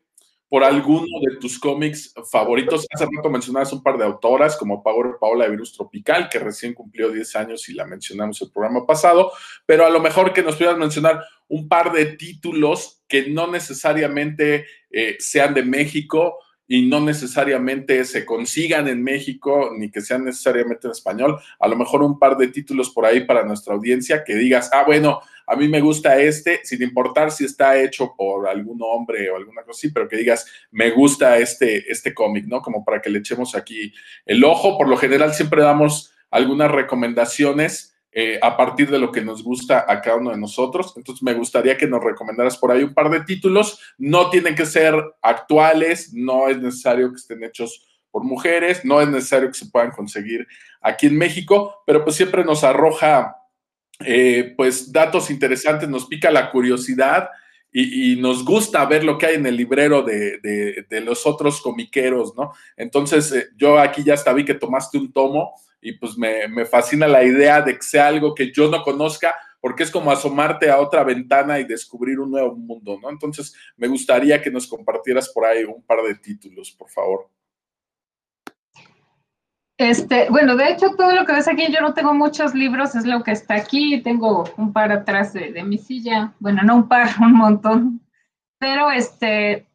por alguno de tus cómics favoritos. Hace rato mencionabas un par de autoras como Power Paola de Virus Tropical, que recién cumplió 10 años y la mencionamos el programa pasado, pero a lo mejor que nos pudieras mencionar un par de títulos que no necesariamente eh, sean de México y no necesariamente se consigan en México ni que sean necesariamente en español. A lo mejor un par de títulos por ahí para nuestra audiencia que digas, ah, bueno, a mí me gusta este, sin importar si está hecho por algún hombre o alguna cosa así, pero que digas, me gusta este, este cómic, ¿no? Como para que le echemos aquí el ojo. Por lo general siempre damos algunas recomendaciones eh, a partir de lo que nos gusta a cada uno de nosotros. Entonces me gustaría que nos recomendaras por ahí un par de títulos. No tienen que ser actuales, no es necesario que estén hechos por mujeres, no es necesario que se puedan conseguir aquí en México, pero pues siempre nos arroja eh, pues datos interesantes, nos pica la curiosidad y, nos gusta ver lo que hay en el librero de, los otros comiqueros, ¿no? Entonces, eh, yo aquí ya hasta vi que tomaste un tomo y pues me, fascina la idea de que sea algo que yo no conozca, porque es como asomarte a otra ventana y descubrir un nuevo mundo, ¿no? Entonces, me gustaría que nos compartieras por ahí un par de títulos, por favor. Este, bueno, de hecho, todo lo que ves aquí, yo no tengo muchos libros, es lo que está aquí. Tengo un par atrás de, de mi silla. Bueno, no un par, un montón. Pero este,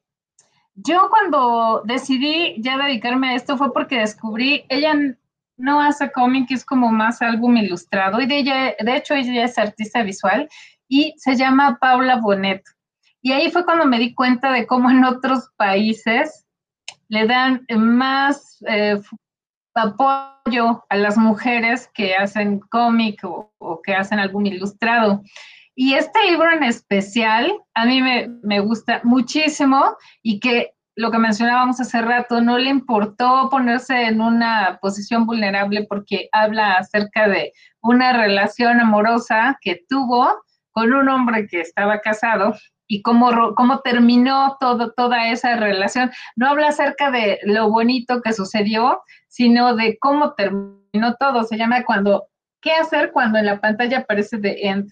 yo cuando decidí ya dedicarme a esto fue porque descubrí, ella no hace cómic, es como más álbum ilustrado, y de ella, de hecho ella es artista visual y se llama Paula Bonet. Y ahí fue cuando me di cuenta de cómo en otros países le dan más eh, apoyo a las mujeres que hacen cómic o, que hacen álbum ilustrado. Y este libro en especial a mí me, me gusta muchísimo y que lo que mencionábamos hace rato, no le importó ponerse en una posición vulnerable porque habla acerca de una relación amorosa que tuvo con un hombre que estaba casado y cómo, cómo terminó todo, toda esa relación. No habla acerca de lo bonito que sucedió, sino de cómo terminó todo. Se llama cuando, ¿qué hacer cuando en la pantalla aparece The End?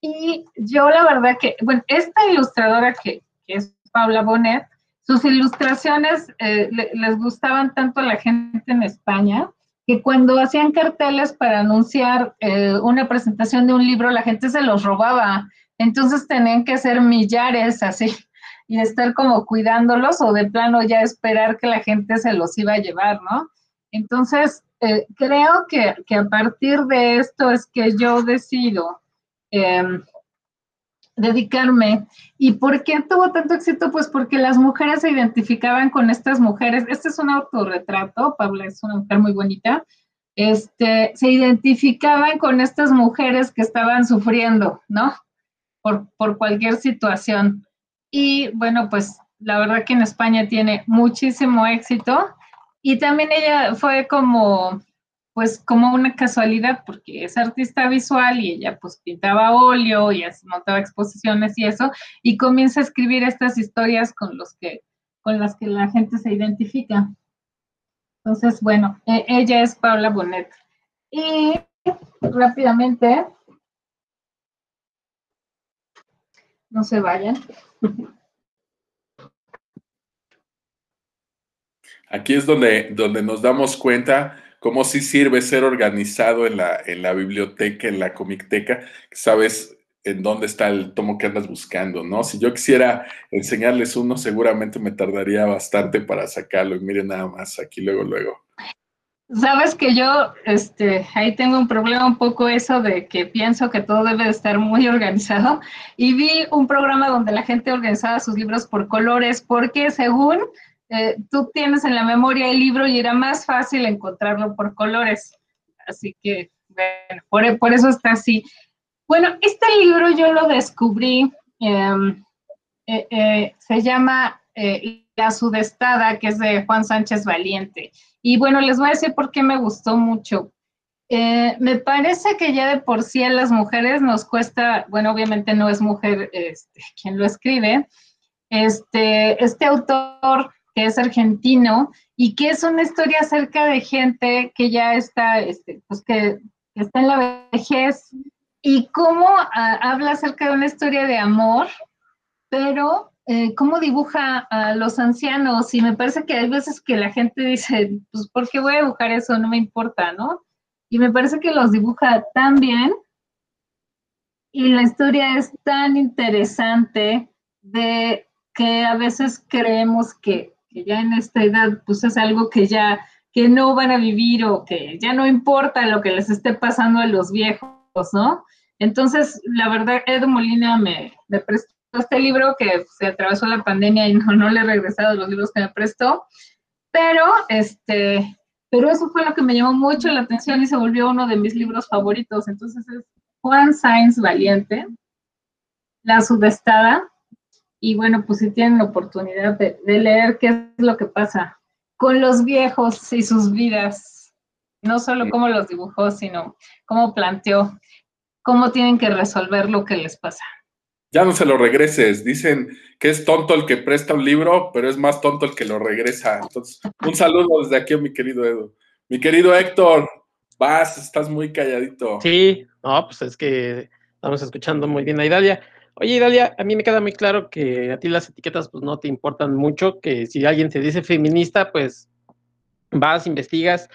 Y yo la verdad que, bueno, esta ilustradora que, que es Paula Bonet, sus ilustraciones eh, le, les gustaban tanto a la gente en España que cuando hacían carteles para anunciar eh, una presentación de un libro, la gente se los robaba. Entonces tenían que hacer millares así y estar como cuidándolos o de plano ya esperar que la gente se los iba a llevar, ¿no? Entonces, eh, creo que, que, a partir de esto es que yo decido eh, dedicarme. ¿Y por qué tuvo tanto éxito? Pues porque las mujeres se identificaban con estas mujeres. Este es un autorretrato, Pablo es una mujer muy bonita. Este, se identificaban con estas mujeres que estaban sufriendo, ¿no? Por, por cualquier situación. Y bueno, pues la verdad que en España tiene muchísimo éxito. Y también ella fue como pues como una casualidad, porque es artista visual y ella pues pintaba óleo y montaba exposiciones y eso, y comienza a escribir estas historias con, los que, con las que la gente se identifica. Entonces, bueno, e ella es Paula Bonet. Y rápidamente, no se vayan. Aquí es donde, donde nos damos cuenta cómo sí sirve ser organizado en la, en la biblioteca, en la comicteca, sabes en dónde está el tomo que andas buscando, ¿no? Si yo quisiera enseñarles uno, seguramente me tardaría bastante para sacarlo. Y miren nada más, aquí luego, luego. Sabes que yo, este, ahí tengo un problema un poco eso de que pienso que todo debe de estar muy organizado y vi un programa donde la gente organizaba sus libros por colores porque según eh, tú tienes en la memoria el libro y era más fácil encontrarlo por colores. Así que, bueno, por, por eso está así. Bueno, este libro yo lo descubrí, em, eh, eh, se llama eh, La Sudestada, que es de Juan Sánchez Valiente. Y bueno, les voy a decir por qué me gustó mucho. Eh, me parece que ya de por sí a las mujeres nos cuesta, bueno, obviamente no es mujer este, quien lo escribe, este, este autor que es argentino y que es una historia acerca de gente que ya está, este, pues que, está en la vejez y cómo uh, habla acerca de una historia de amor, pero eh, cómo dibuja a los ancianos y me parece que hay veces que la gente dice, pues ¿por qué voy a dibujar eso? No me importa, ¿no? Y me parece que los dibuja tan bien y la historia es tan interesante de que a veces creemos que que ya en esta edad pues es algo que ya que no van a vivir o que ya no importa lo que les esté pasando a los viejos, ¿no? Entonces, la verdad, Edu Molina me, me prestó este libro que se atravesó la pandemia y no, no le he regresado los libros que me prestó, pero este, pero eso fue lo que me llamó mucho la atención y se volvió uno de mis libros favoritos. Entonces es Juan Sainz Valiente, La Sudestada, y bueno, pues si tienen la oportunidad de, de, leer qué es lo que pasa con los viejos y sus vidas, no solo cómo los dibujó, sino cómo planteó, cómo tienen que resolver lo que les pasa. Ya no se lo regreses, dicen que es tonto el que presta un libro, pero es más tonto el que lo regresa. Entonces, un saludo desde aquí, mi querido Edu. Mi querido Héctor, vas, estás muy calladito. Sí, no, pues es que estamos escuchando muy bien a Idalia. Oye, Dalia, a mí me queda muy claro que a ti las etiquetas pues no te importan mucho, que si alguien te dice feminista, pues vas, investigas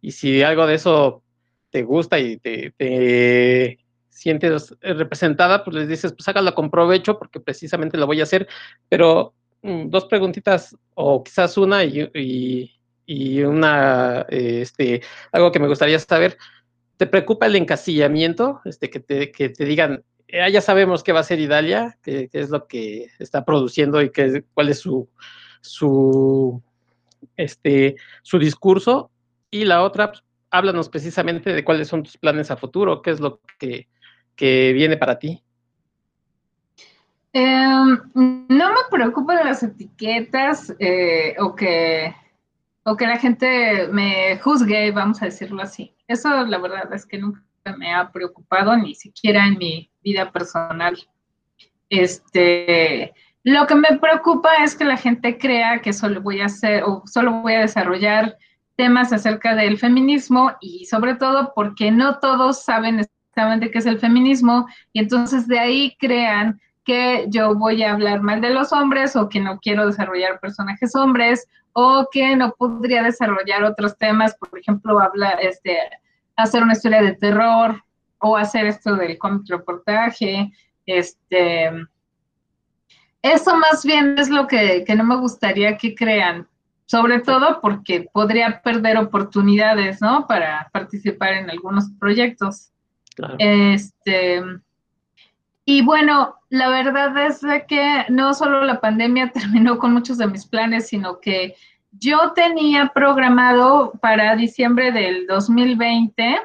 y si algo de eso te gusta y te, sientes representada, pues les dices, pues hágalo con provecho porque precisamente lo voy a hacer. Pero mm, dos preguntitas o quizás una y, y, una, este, algo que me gustaría saber. ¿Te preocupa el encasillamiento? Este, que, te, que te digan, ah, ya sabemos qué va a ser Idalia, qué, es lo que está produciendo y qué, cuál es su, su, este, su discurso. Y la otra, pues, háblanos precisamente de cuáles son tus planes a futuro, qué es lo que, viene para ti. Em, no me preocupan las etiquetas eh, o, que, o que la gente me juzgue, vamos a decirlo así. Eso la verdad es que nunca me ha preocupado, ni siquiera en mi vida personal. Este, lo que me preocupa es que la gente crea que solo voy a hacer o solo voy a desarrollar temas acerca del feminismo y sobre todo porque no todos saben exactamente qué es el feminismo y entonces de ahí crean que yo voy a hablar mal de los hombres o que no quiero desarrollar personajes hombres o que no podría desarrollar otros temas, por ejemplo, hablar, este, hacer una historia de terror o hacer esto del cómic reportaje, este, eso más bien es lo que, que no me gustaría que crean, sobre todo porque podría perder oportunidades, ¿no? Para participar en algunos proyectos. Este, y bueno, la verdad es que no solo la pandemia terminó con muchos de mis planes, sino que yo tenía programado para diciembre del 2020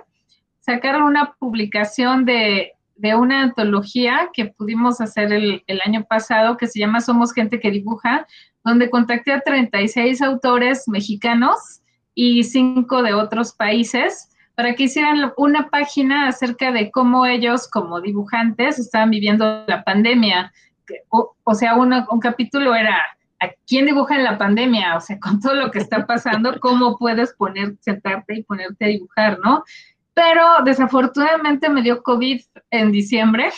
sacar una publicación de, de una antología que pudimos hacer el, el, año pasado que se llama Somos Gente que Dibuja, donde contacté a 36 autores mexicanos y cinco de otros países para que hicieran una página acerca de cómo ellos como dibujantes estaban viviendo la pandemia. O, sea, un capítulo era ¿a quién dibuja en la pandemia? O sea, con todo lo que está pasando, ¿cómo puedes poner, sentarte y ponerte a dibujar, no? Pero desafortunadamente me dio COVID en diciembre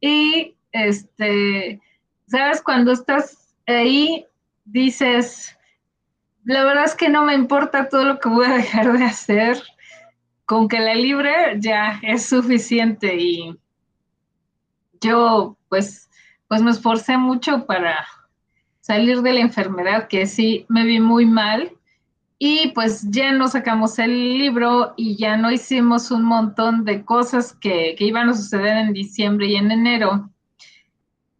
y este ¿sabes? Cuando estás ahí, dices, la verdad es que no me importa todo lo que voy a dejar de hacer, con que la libre ya es suficiente y yo pues, pues me esforcé mucho para salir de la enfermedad, que sí me vi muy mal. Y pues ya no sacamos el libro y ya no hicimos un montón de cosas que, que iban a suceder en diciembre y en enero.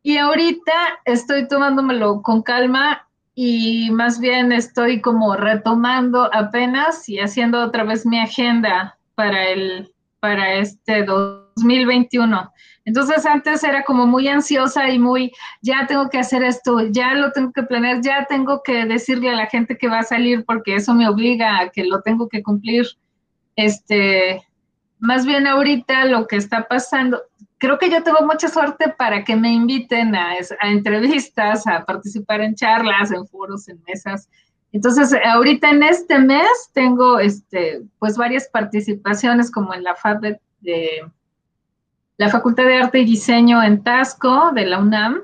Y ahorita estoy tomándomelo con calma y más bien estoy como retomando apenas y haciendo otra vez mi agenda para el para este 2021. Entonces antes era como muy ansiosa y muy, ya tengo que hacer esto, ya lo tengo que planear, ya tengo que decirle a la gente que va a salir porque eso me obliga a que lo tengo que cumplir. Este, más bien ahorita lo que está pasando, creo que yo tengo mucha suerte para que me inviten a, entrevistas, a participar en charlas, en foros, en mesas. Entonces, ahorita en este mes tengo este, pues varias participaciones como en la FAD de, la Facultad de Arte y Diseño en Tasco de la UNAM,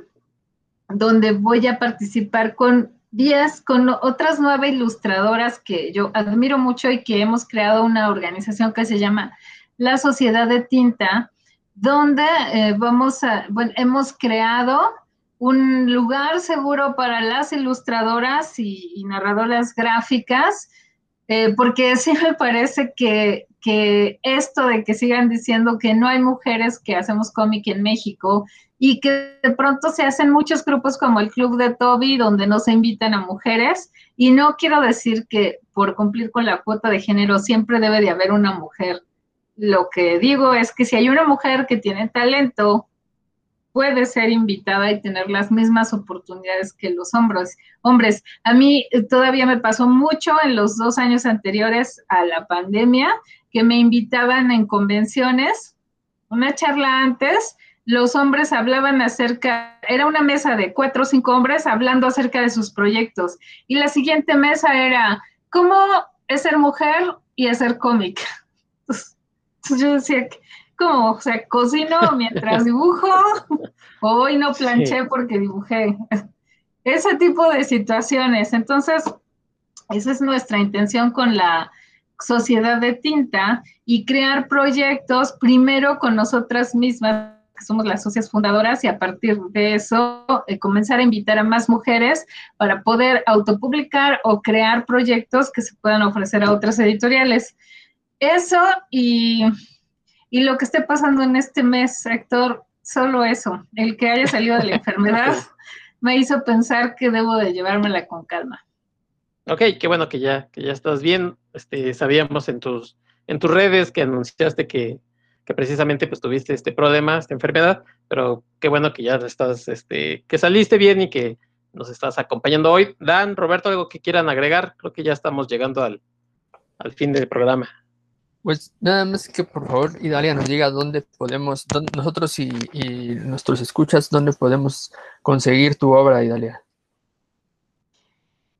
donde voy a participar con 10, con otras nueve ilustradoras que yo admiro mucho y que hemos creado una organización que se llama La Sociedad de Tinta, donde eh, vamos a, bueno, hemos creado un lugar seguro para las ilustradoras y, narradoras gráficas, eh, porque sí me parece que, que, esto de que sigan diciendo que no hay mujeres que hacemos cómic en México y que de pronto se hacen muchos grupos como el Club de Toby, donde no se invitan a mujeres, y no quiero decir que por cumplir con la cuota de género siempre debe de haber una mujer lo que digo es que si hay una mujer que tiene talento, puede ser invitada y tener las mismas oportunidades que los hombres. Hombres, a mí eh, todavía me pasó mucho en los dos años anteriores a la pandemia que me invitaban en convenciones, una charla antes, los hombres hablaban acerca, era una mesa de cuatro o cinco hombres hablando acerca de sus proyectos. Y la siguiente mesa era, ¿cómo es ser mujer y hacer yo decía, ¿cómo? O sea, cocino mientras dibujo, hoy no planché porque dibujé. Ese tipo de situaciones. Entonces, Esa es nuestra intención con la sociedad de tinta y crear proyectos primero con nosotras mismas, que somos las socias fundadoras, y a partir de eso eh, comenzar a invitar a más mujeres para poder autopublicar o crear proyectos que se puedan ofrecer a otras editoriales. Eso y, y lo que esté pasando en este mes, Héctor, solo eso, el que haya salido de la enfermedad me hizo pensar que debo de llevármela con calma. Ok, qué bueno que ya, que ya estás bien. Este, sabíamos en tus, en tus redes que anunciaste que, que precisamente pues tuviste este problema, esta enfermedad, pero qué bueno que ya estás, este, que saliste bien y que nos estás acompañando hoy. Dan, Roberto, algo que quieran agregar, creo que ya estamos llegando al, al fin del programa. Pues nada más que por favor Idalia nos diga dónde podemos, nosotros y, y, nuestros escuchas, dónde podemos conseguir tu obra, Idalia.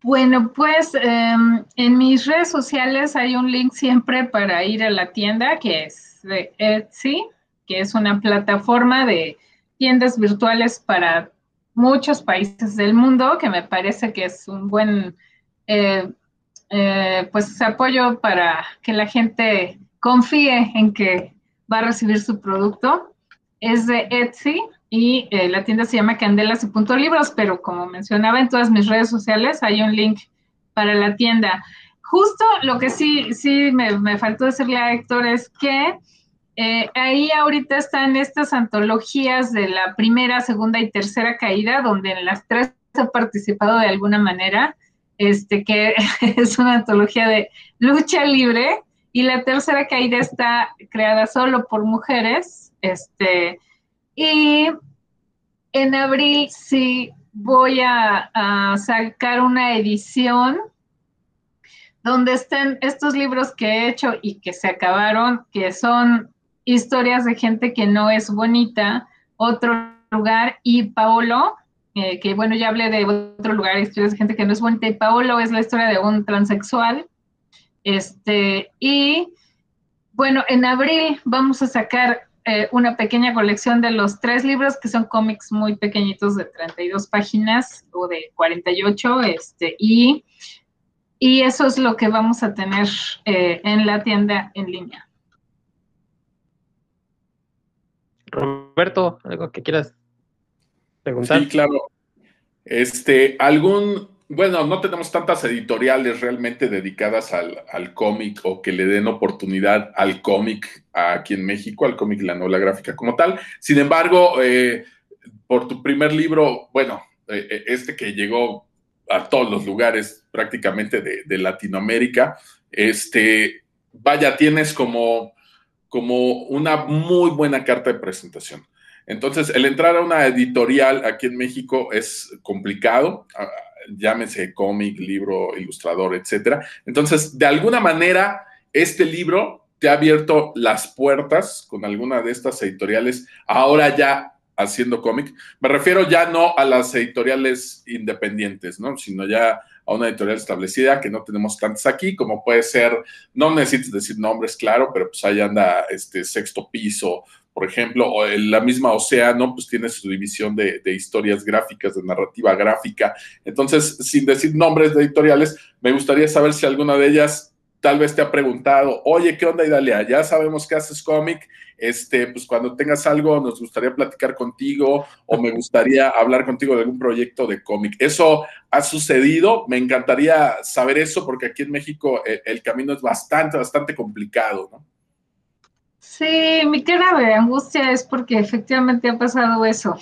Bueno, pues em, en mis redes sociales hay un link siempre para ir a la tienda que es de Etsy, que es una plataforma de tiendas virtuales para muchos países del mundo, que me parece que es un buen eh, eh, pues apoyo para que la gente confíe en que va a recibir su producto. Es de Etsy y eh, la tienda se llama Candelas y Punto Libros, pero como mencionaba en todas mis redes sociales, hay un link para la tienda. Justo lo que sí, sí me, faltó decirle a Héctor es que eh, ahí ahorita están estas antologías de la primera, segunda y tercera caída, donde en las tres he participado de alguna manera, este, que es una antología de lucha libre, y la tercera caída está creada solo por mujeres, este, y en abril sí voy a, sacar una edición donde estén estos libros que he hecho y que se acabaron, que son historias de gente que no es bonita, otro lugar, y Paolo, eh, que bueno, ya hablé de otro lugar, historias de gente que no es bonita, y Paolo es la historia de un transexual. Este, y bueno, en abril vamos a sacar eh, una pequeña colección de los tres libros que son cómics muy pequeñitos de 32 páginas o de 48, este, y, y eso es lo que vamos a tener eh, en la tienda en línea. Roberto, algo que quieras Sí, claro. Este, algún bueno, no tenemos tantas editoriales realmente dedicadas al, cómic o que le den oportunidad al cómic aquí en México, al cómic y la novela gráfica como tal. Sin embargo, eh, por tu primer libro, bueno, eh, eh, este que llegó a todos los lugares prácticamente de, Latinoamérica, este, vaya, tienes como, como una muy buena carta de presentación. Entonces, el entrar a una editorial aquí en México es complicado llámese cómic, libro, ilustrador, etcétera. Entonces, de alguna manera, este libro te ha abierto las puertas con alguna de estas editoriales, ahora ya haciendo cómic. Me refiero ya no a las editoriales independientes, ¿no? Sino ya a una editorial establecida que no tenemos tantas aquí, como puede ser, no necesitas decir nombres, claro, pero pues ahí anda este sexto piso, por ejemplo, o la misma Océano, pues tiene su división de, historias gráficas, de narrativa gráfica. Entonces, sin decir nombres de editoriales, me gustaría saber si alguna de ellas tal vez te ha preguntado, oye, ¿qué onda, Idalia? Ya sabemos que haces cómic, este, pues cuando tengas algo nos gustaría platicar contigo o me gustaría hablar contigo de algún proyecto de cómic. ¿Eso ha sucedido? Me encantaría saber eso porque aquí en México el, eh, el camino es bastante, bastante complicado, ¿no? Sí, mi cara de angustia es porque efectivamente ha pasado eso.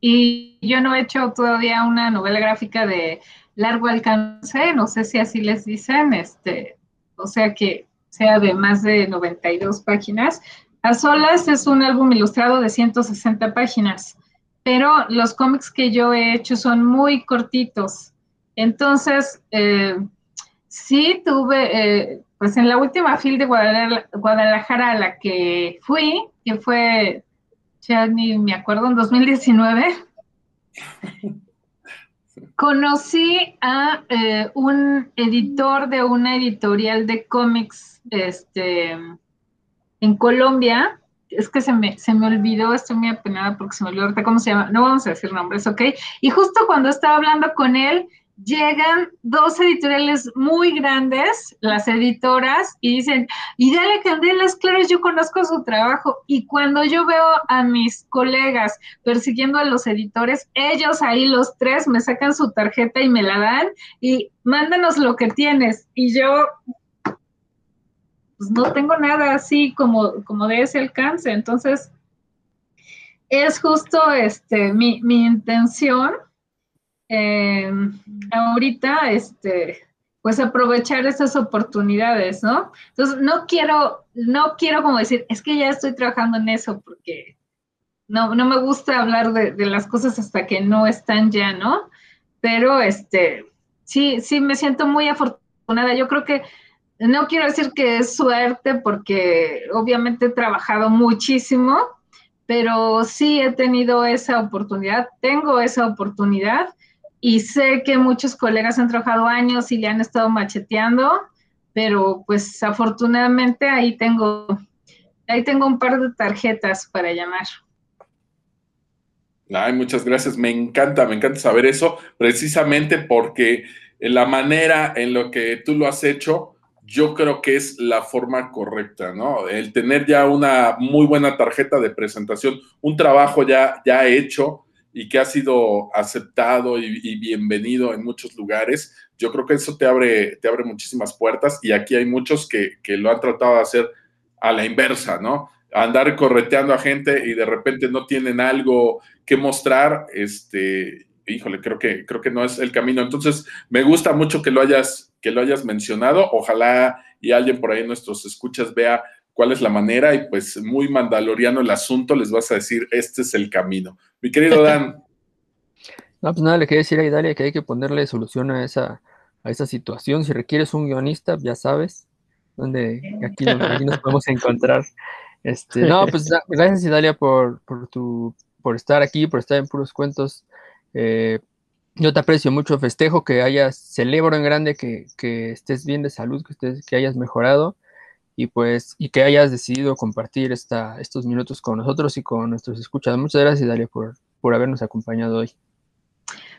Y yo no he hecho todavía una novela gráfica de largo alcance, no sé si así les dicen, este, o sea que sea de más de 92 páginas. A solas es un álbum ilustrado de 160 páginas, pero los cómics que yo he hecho son muy cortitos. Entonces, eh, sí tuve, eh, pues en la última fil de Guadalajara, a la que fui, que fue, ya ni me acuerdo, en 2019, conocí a eh, un editor de una editorial de cómics este, en Colombia. Es que se me, se me olvidó, estoy muy apenada porque se me olvidó ahorita cómo se llama, no vamos a decir nombres, ¿ok? Y justo cuando estaba hablando con él, llegan dos editoriales muy grandes, las editoras, y dicen, y dale candelas, claro, yo conozco su trabajo. Y cuando yo veo a mis colegas persiguiendo a los editores, ellos ahí los tres me sacan su tarjeta y me la dan y mándanos lo que tienes. Y yo, pues no tengo nada así como, como de ese alcance. Entonces, es justo este, mi, mi intención eh, ahorita, este, pues aprovechar esas oportunidades, ¿no? Entonces, no quiero, no quiero como decir, es que ya estoy trabajando en eso, porque no, no me gusta hablar de, de las cosas hasta que no están ya, ¿no? Pero, este, sí, sí, me siento muy afortunada. Yo creo que no quiero decir que es suerte, porque obviamente he trabajado muchísimo, pero sí he tenido esa oportunidad, tengo esa oportunidad y sé que muchos colegas han trabajado años y le han estado macheteando, pero pues afortunadamente ahí tengo, ahí tengo un par de tarjetas para llamar. Ay, muchas gracias. Me encanta, me encanta saber eso, precisamente porque la manera en lo que tú lo has hecho, yo creo que es la forma correcta, ¿no? El tener ya una muy buena tarjeta de presentación, un trabajo ya, ya hecho, y que ha sido aceptado y, bienvenido en muchos lugares, yo creo que eso te abre, te abre muchísimas puertas y aquí hay muchos que, que lo han tratado de hacer a la inversa, ¿no? Andar correteando a gente y de repente no tienen algo que mostrar, este, híjole, creo que, creo que no es el camino. Entonces, me gusta mucho que lo hayas, que lo hayas mencionado. Ojalá y alguien por ahí en nuestros escuchas vea cuál es la manera y pues muy mandaloriano el asunto, les vas a decir, este es el camino. Mi querido Dan. No, pues nada, le quería decir a Idalia que hay que ponerle solución a esa, a esa situación. Si requieres un guionista, ya sabes, donde aquí, nos podemos encontrar. Este, no, pues gracias Idalia por, por, tu, por estar aquí, por estar en puros cuentos. Eh, yo te aprecio mucho, festejo que hayas, celebro en grande que, que estés bien de salud, que, estés, que hayas mejorado y pues y que hayas decidido compartir esta, estos minutos con nosotros y con nuestros escuchas. Muchas gracias, Dalia, por, por habernos acompañado hoy.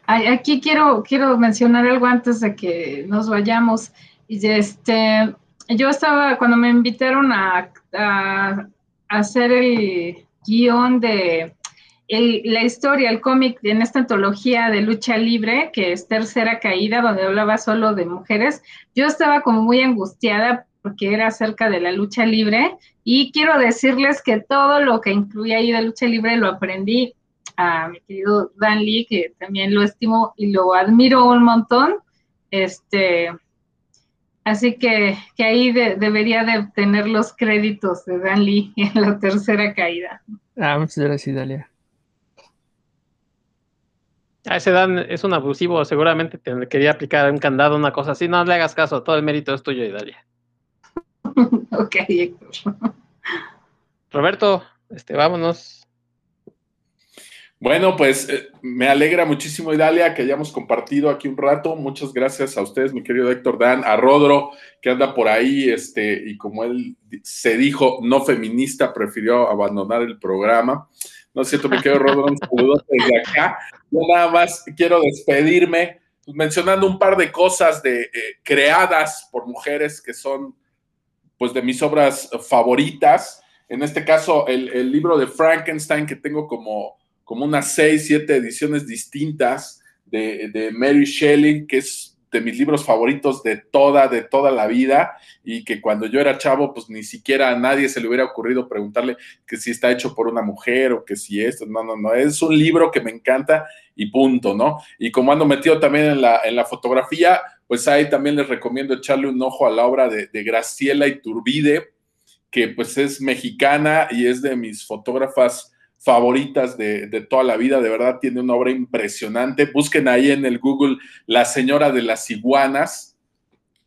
Aquí quiero, quiero mencionar algo antes de que nos vayamos. Este, yo estaba, cuando me invitaron a, a, hacer el guion de la historia, el cómic en esta antología de lucha libre, que es Tercera Caída, donde hablaba solo de mujeres, yo estaba como muy angustiada porque era acerca de la lucha libre. Y quiero decirles que todo lo que incluía ahí de lucha libre lo aprendí a mi querido Dan Lee, que también lo estimo y lo admiro un montón. Este, así que, que ahí debería de tener los créditos de Dan Lee en la tercera caída. Ah, muchas gracias, Dalia. A ese Dan es un abusivo, seguramente te quería aplicar un candado, una cosa así. No le hagas caso, todo el mérito es tuyo, Dalia. ok, Héctor. Roberto, este, vámonos. Bueno, pues eh, me alegra muchísimo, Idalia, que hayamos compartido aquí un rato. Muchas gracias a ustedes, mi querido Héctor Dan, a Rodro, que anda por ahí, este, y como él se dijo, no feminista, prefirió abandonar el programa. No es cierto, mi querido Rodro, un saludo desde acá. Yo nada más quiero despedirme pues, mencionando un par de cosas de, eh, creadas por mujeres que son pues de mis obras favoritas. En este caso, el, libro de Frankenstein, que tengo como, como unas seis, siete ediciones distintas de, Mary Shelley, que es de mis libros favoritos de toda, de toda la vida, y que cuando yo era chavo, pues ni siquiera a nadie se le hubiera ocurrido preguntarle que si está hecho por una mujer o que si esto, no, no, no, es un libro que me encanta y punto, ¿no? Y como ando metido también en la, en la fotografía, pues ahí también les recomiendo echarle un ojo a la obra de, Graciela Iturbide, que pues es mexicana y es de mis fotógrafas favoritas de, toda la vida, de verdad tiene una obra impresionante. Busquen ahí en el Google La Señora de las Iguanas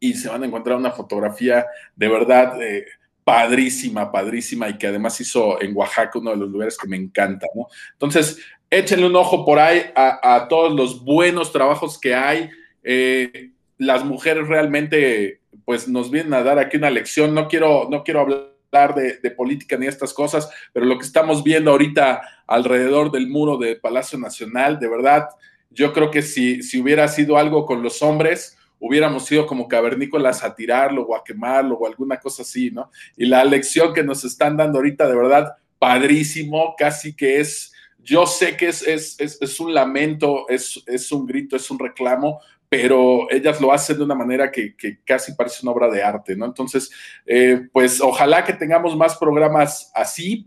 y se van a encontrar una fotografía de verdad eh, padrísima, padrísima y que además hizo en Oaxaca uno de los lugares que me encanta, ¿no? Entonces, échenle un ojo por ahí a, todos los buenos trabajos que hay. Eh, las mujeres realmente pues nos vienen a dar aquí una lección. No quiero, no quiero hablar de, política ni estas cosas, pero lo que estamos viendo ahorita alrededor del muro del Palacio Nacional, de verdad, Yo creo que si, si hubiera sido algo con los hombres, hubiéramos sido como cavernícolas a tirarlo o a quemarlo o alguna cosa así, ¿no? Y la lección que nos están dando ahorita, de verdad, padrísimo, casi que es, yo sé que es, es, es, un lamento, es, es un grito, es un reclamo, pero ellas lo hacen de una manera que, casi parece una obra de arte, ¿no? Entonces, eh, pues ojalá que tengamos más programas así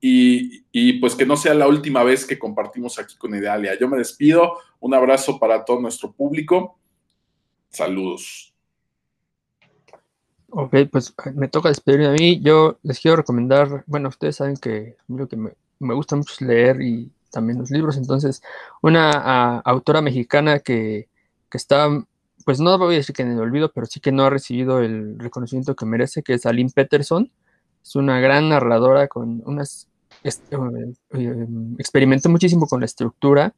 y, pues que no sea la última vez que compartimos aquí con Idealia. Yo me despido, un abrazo para todo nuestro público Saludos. Ok, pues me toca despedirme a mí. Yo les quiero recomendar, bueno, ustedes saben que lo que me, gusta mucho leer y también los libros, entonces una autora mexicana que, está, pues no voy a decir que en el olvido, pero sí que no ha recibido el reconocimiento que merece, que es Aline Peterson. Es una gran narradora con unas... Eh, eh, experimentó muchísimo con la estructura.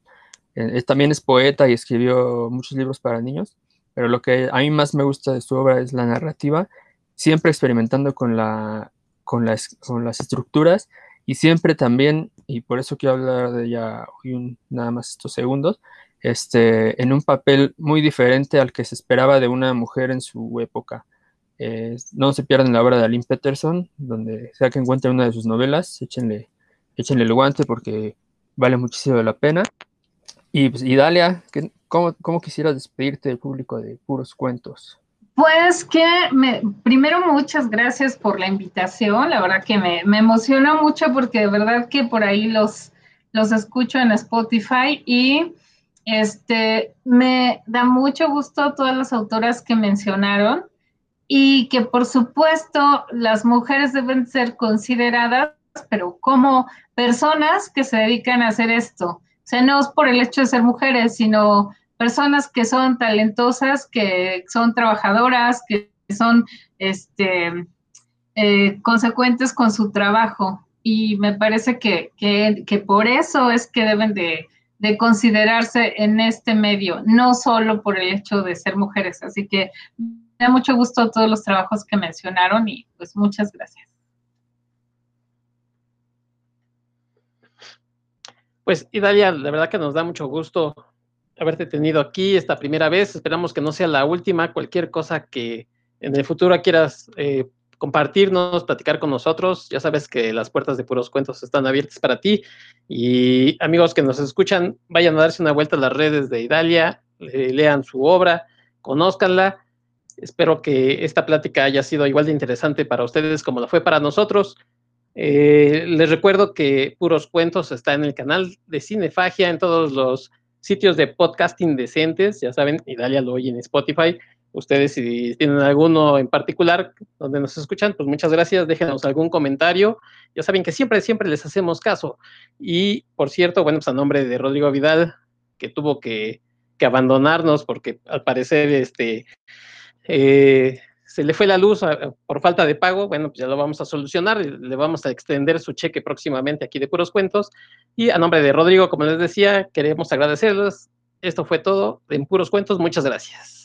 Eh, también es poeta y escribió muchos libros para niños pero lo que a mí más me gusta de su obra es la narrativa, siempre experimentando con, la, con, las, con las estructuras y siempre también, y por eso quiero hablar de ella hoy nada más estos segundos, este, en un papel muy diferente al que se esperaba de una mujer en su época. Eh, no se pierdan la obra de Aline Peterson, donde sea que encuentren una de sus novelas, échenle, échenle el guante porque vale muchísimo la pena. Y, pues, y Dalia, ¿cómo, ¿cómo quisieras despedirte del público de puros cuentos? Pues que me, primero muchas gracias por la invitación, la verdad que me, me, emociona mucho porque de verdad que por ahí los, los escucho en Spotify y este me da mucho gusto todas las autoras que mencionaron y que por supuesto las mujeres deben ser consideradas, pero como personas que se dedican a hacer esto sea, no es por el hecho de ser mujeres, sino personas que son talentosas, que son trabajadoras, que son este, eh, consecuentes con su trabajo. Y me parece que, por eso es que deben de, de, considerarse en este medio, no solo por el hecho de ser mujeres. Así que me da mucho gusto todos los trabajos que mencionaron y pues muchas gracias. Pues, Idalia, la verdad que nos da mucho gusto haberte tenido aquí esta primera vez. Esperamos que no sea la última. Cualquier cosa que en el futuro quieras eh, compartirnos, platicar con nosotros, ya sabes que las puertas de Puros Cuentos están abiertas para ti. Y amigos que nos escuchan, vayan a darse una vuelta a las redes de Idalia, lean su obra, conózcanla. Espero que esta plática haya sido igual de interesante para ustedes como la fue para nosotros. Eh, les recuerdo que Puros Cuentos está en el canal de Cinefagia, en todos los sitios de podcasting decentes, ya saben, y Dalia lo oye en Spotify. Ustedes si tienen alguno en particular donde nos escuchan, pues muchas gracias, déjenos algún comentario. Ya saben que siempre, siempre les hacemos caso. Y por cierto, bueno, pues a nombre de Rodrigo Vidal, que tuvo que, abandonarnos porque al parecer este, eh, se le fue la luz ah, por falta de pago, bueno, pues ya lo vamos a solucionar, le vamos a extender su cheque próximamente aquí de Puros Cuentos. Y a nombre de Rodrigo, como les decía, queremos agradecerles. Esto fue todo en Puros Cuentos. Muchas gracias.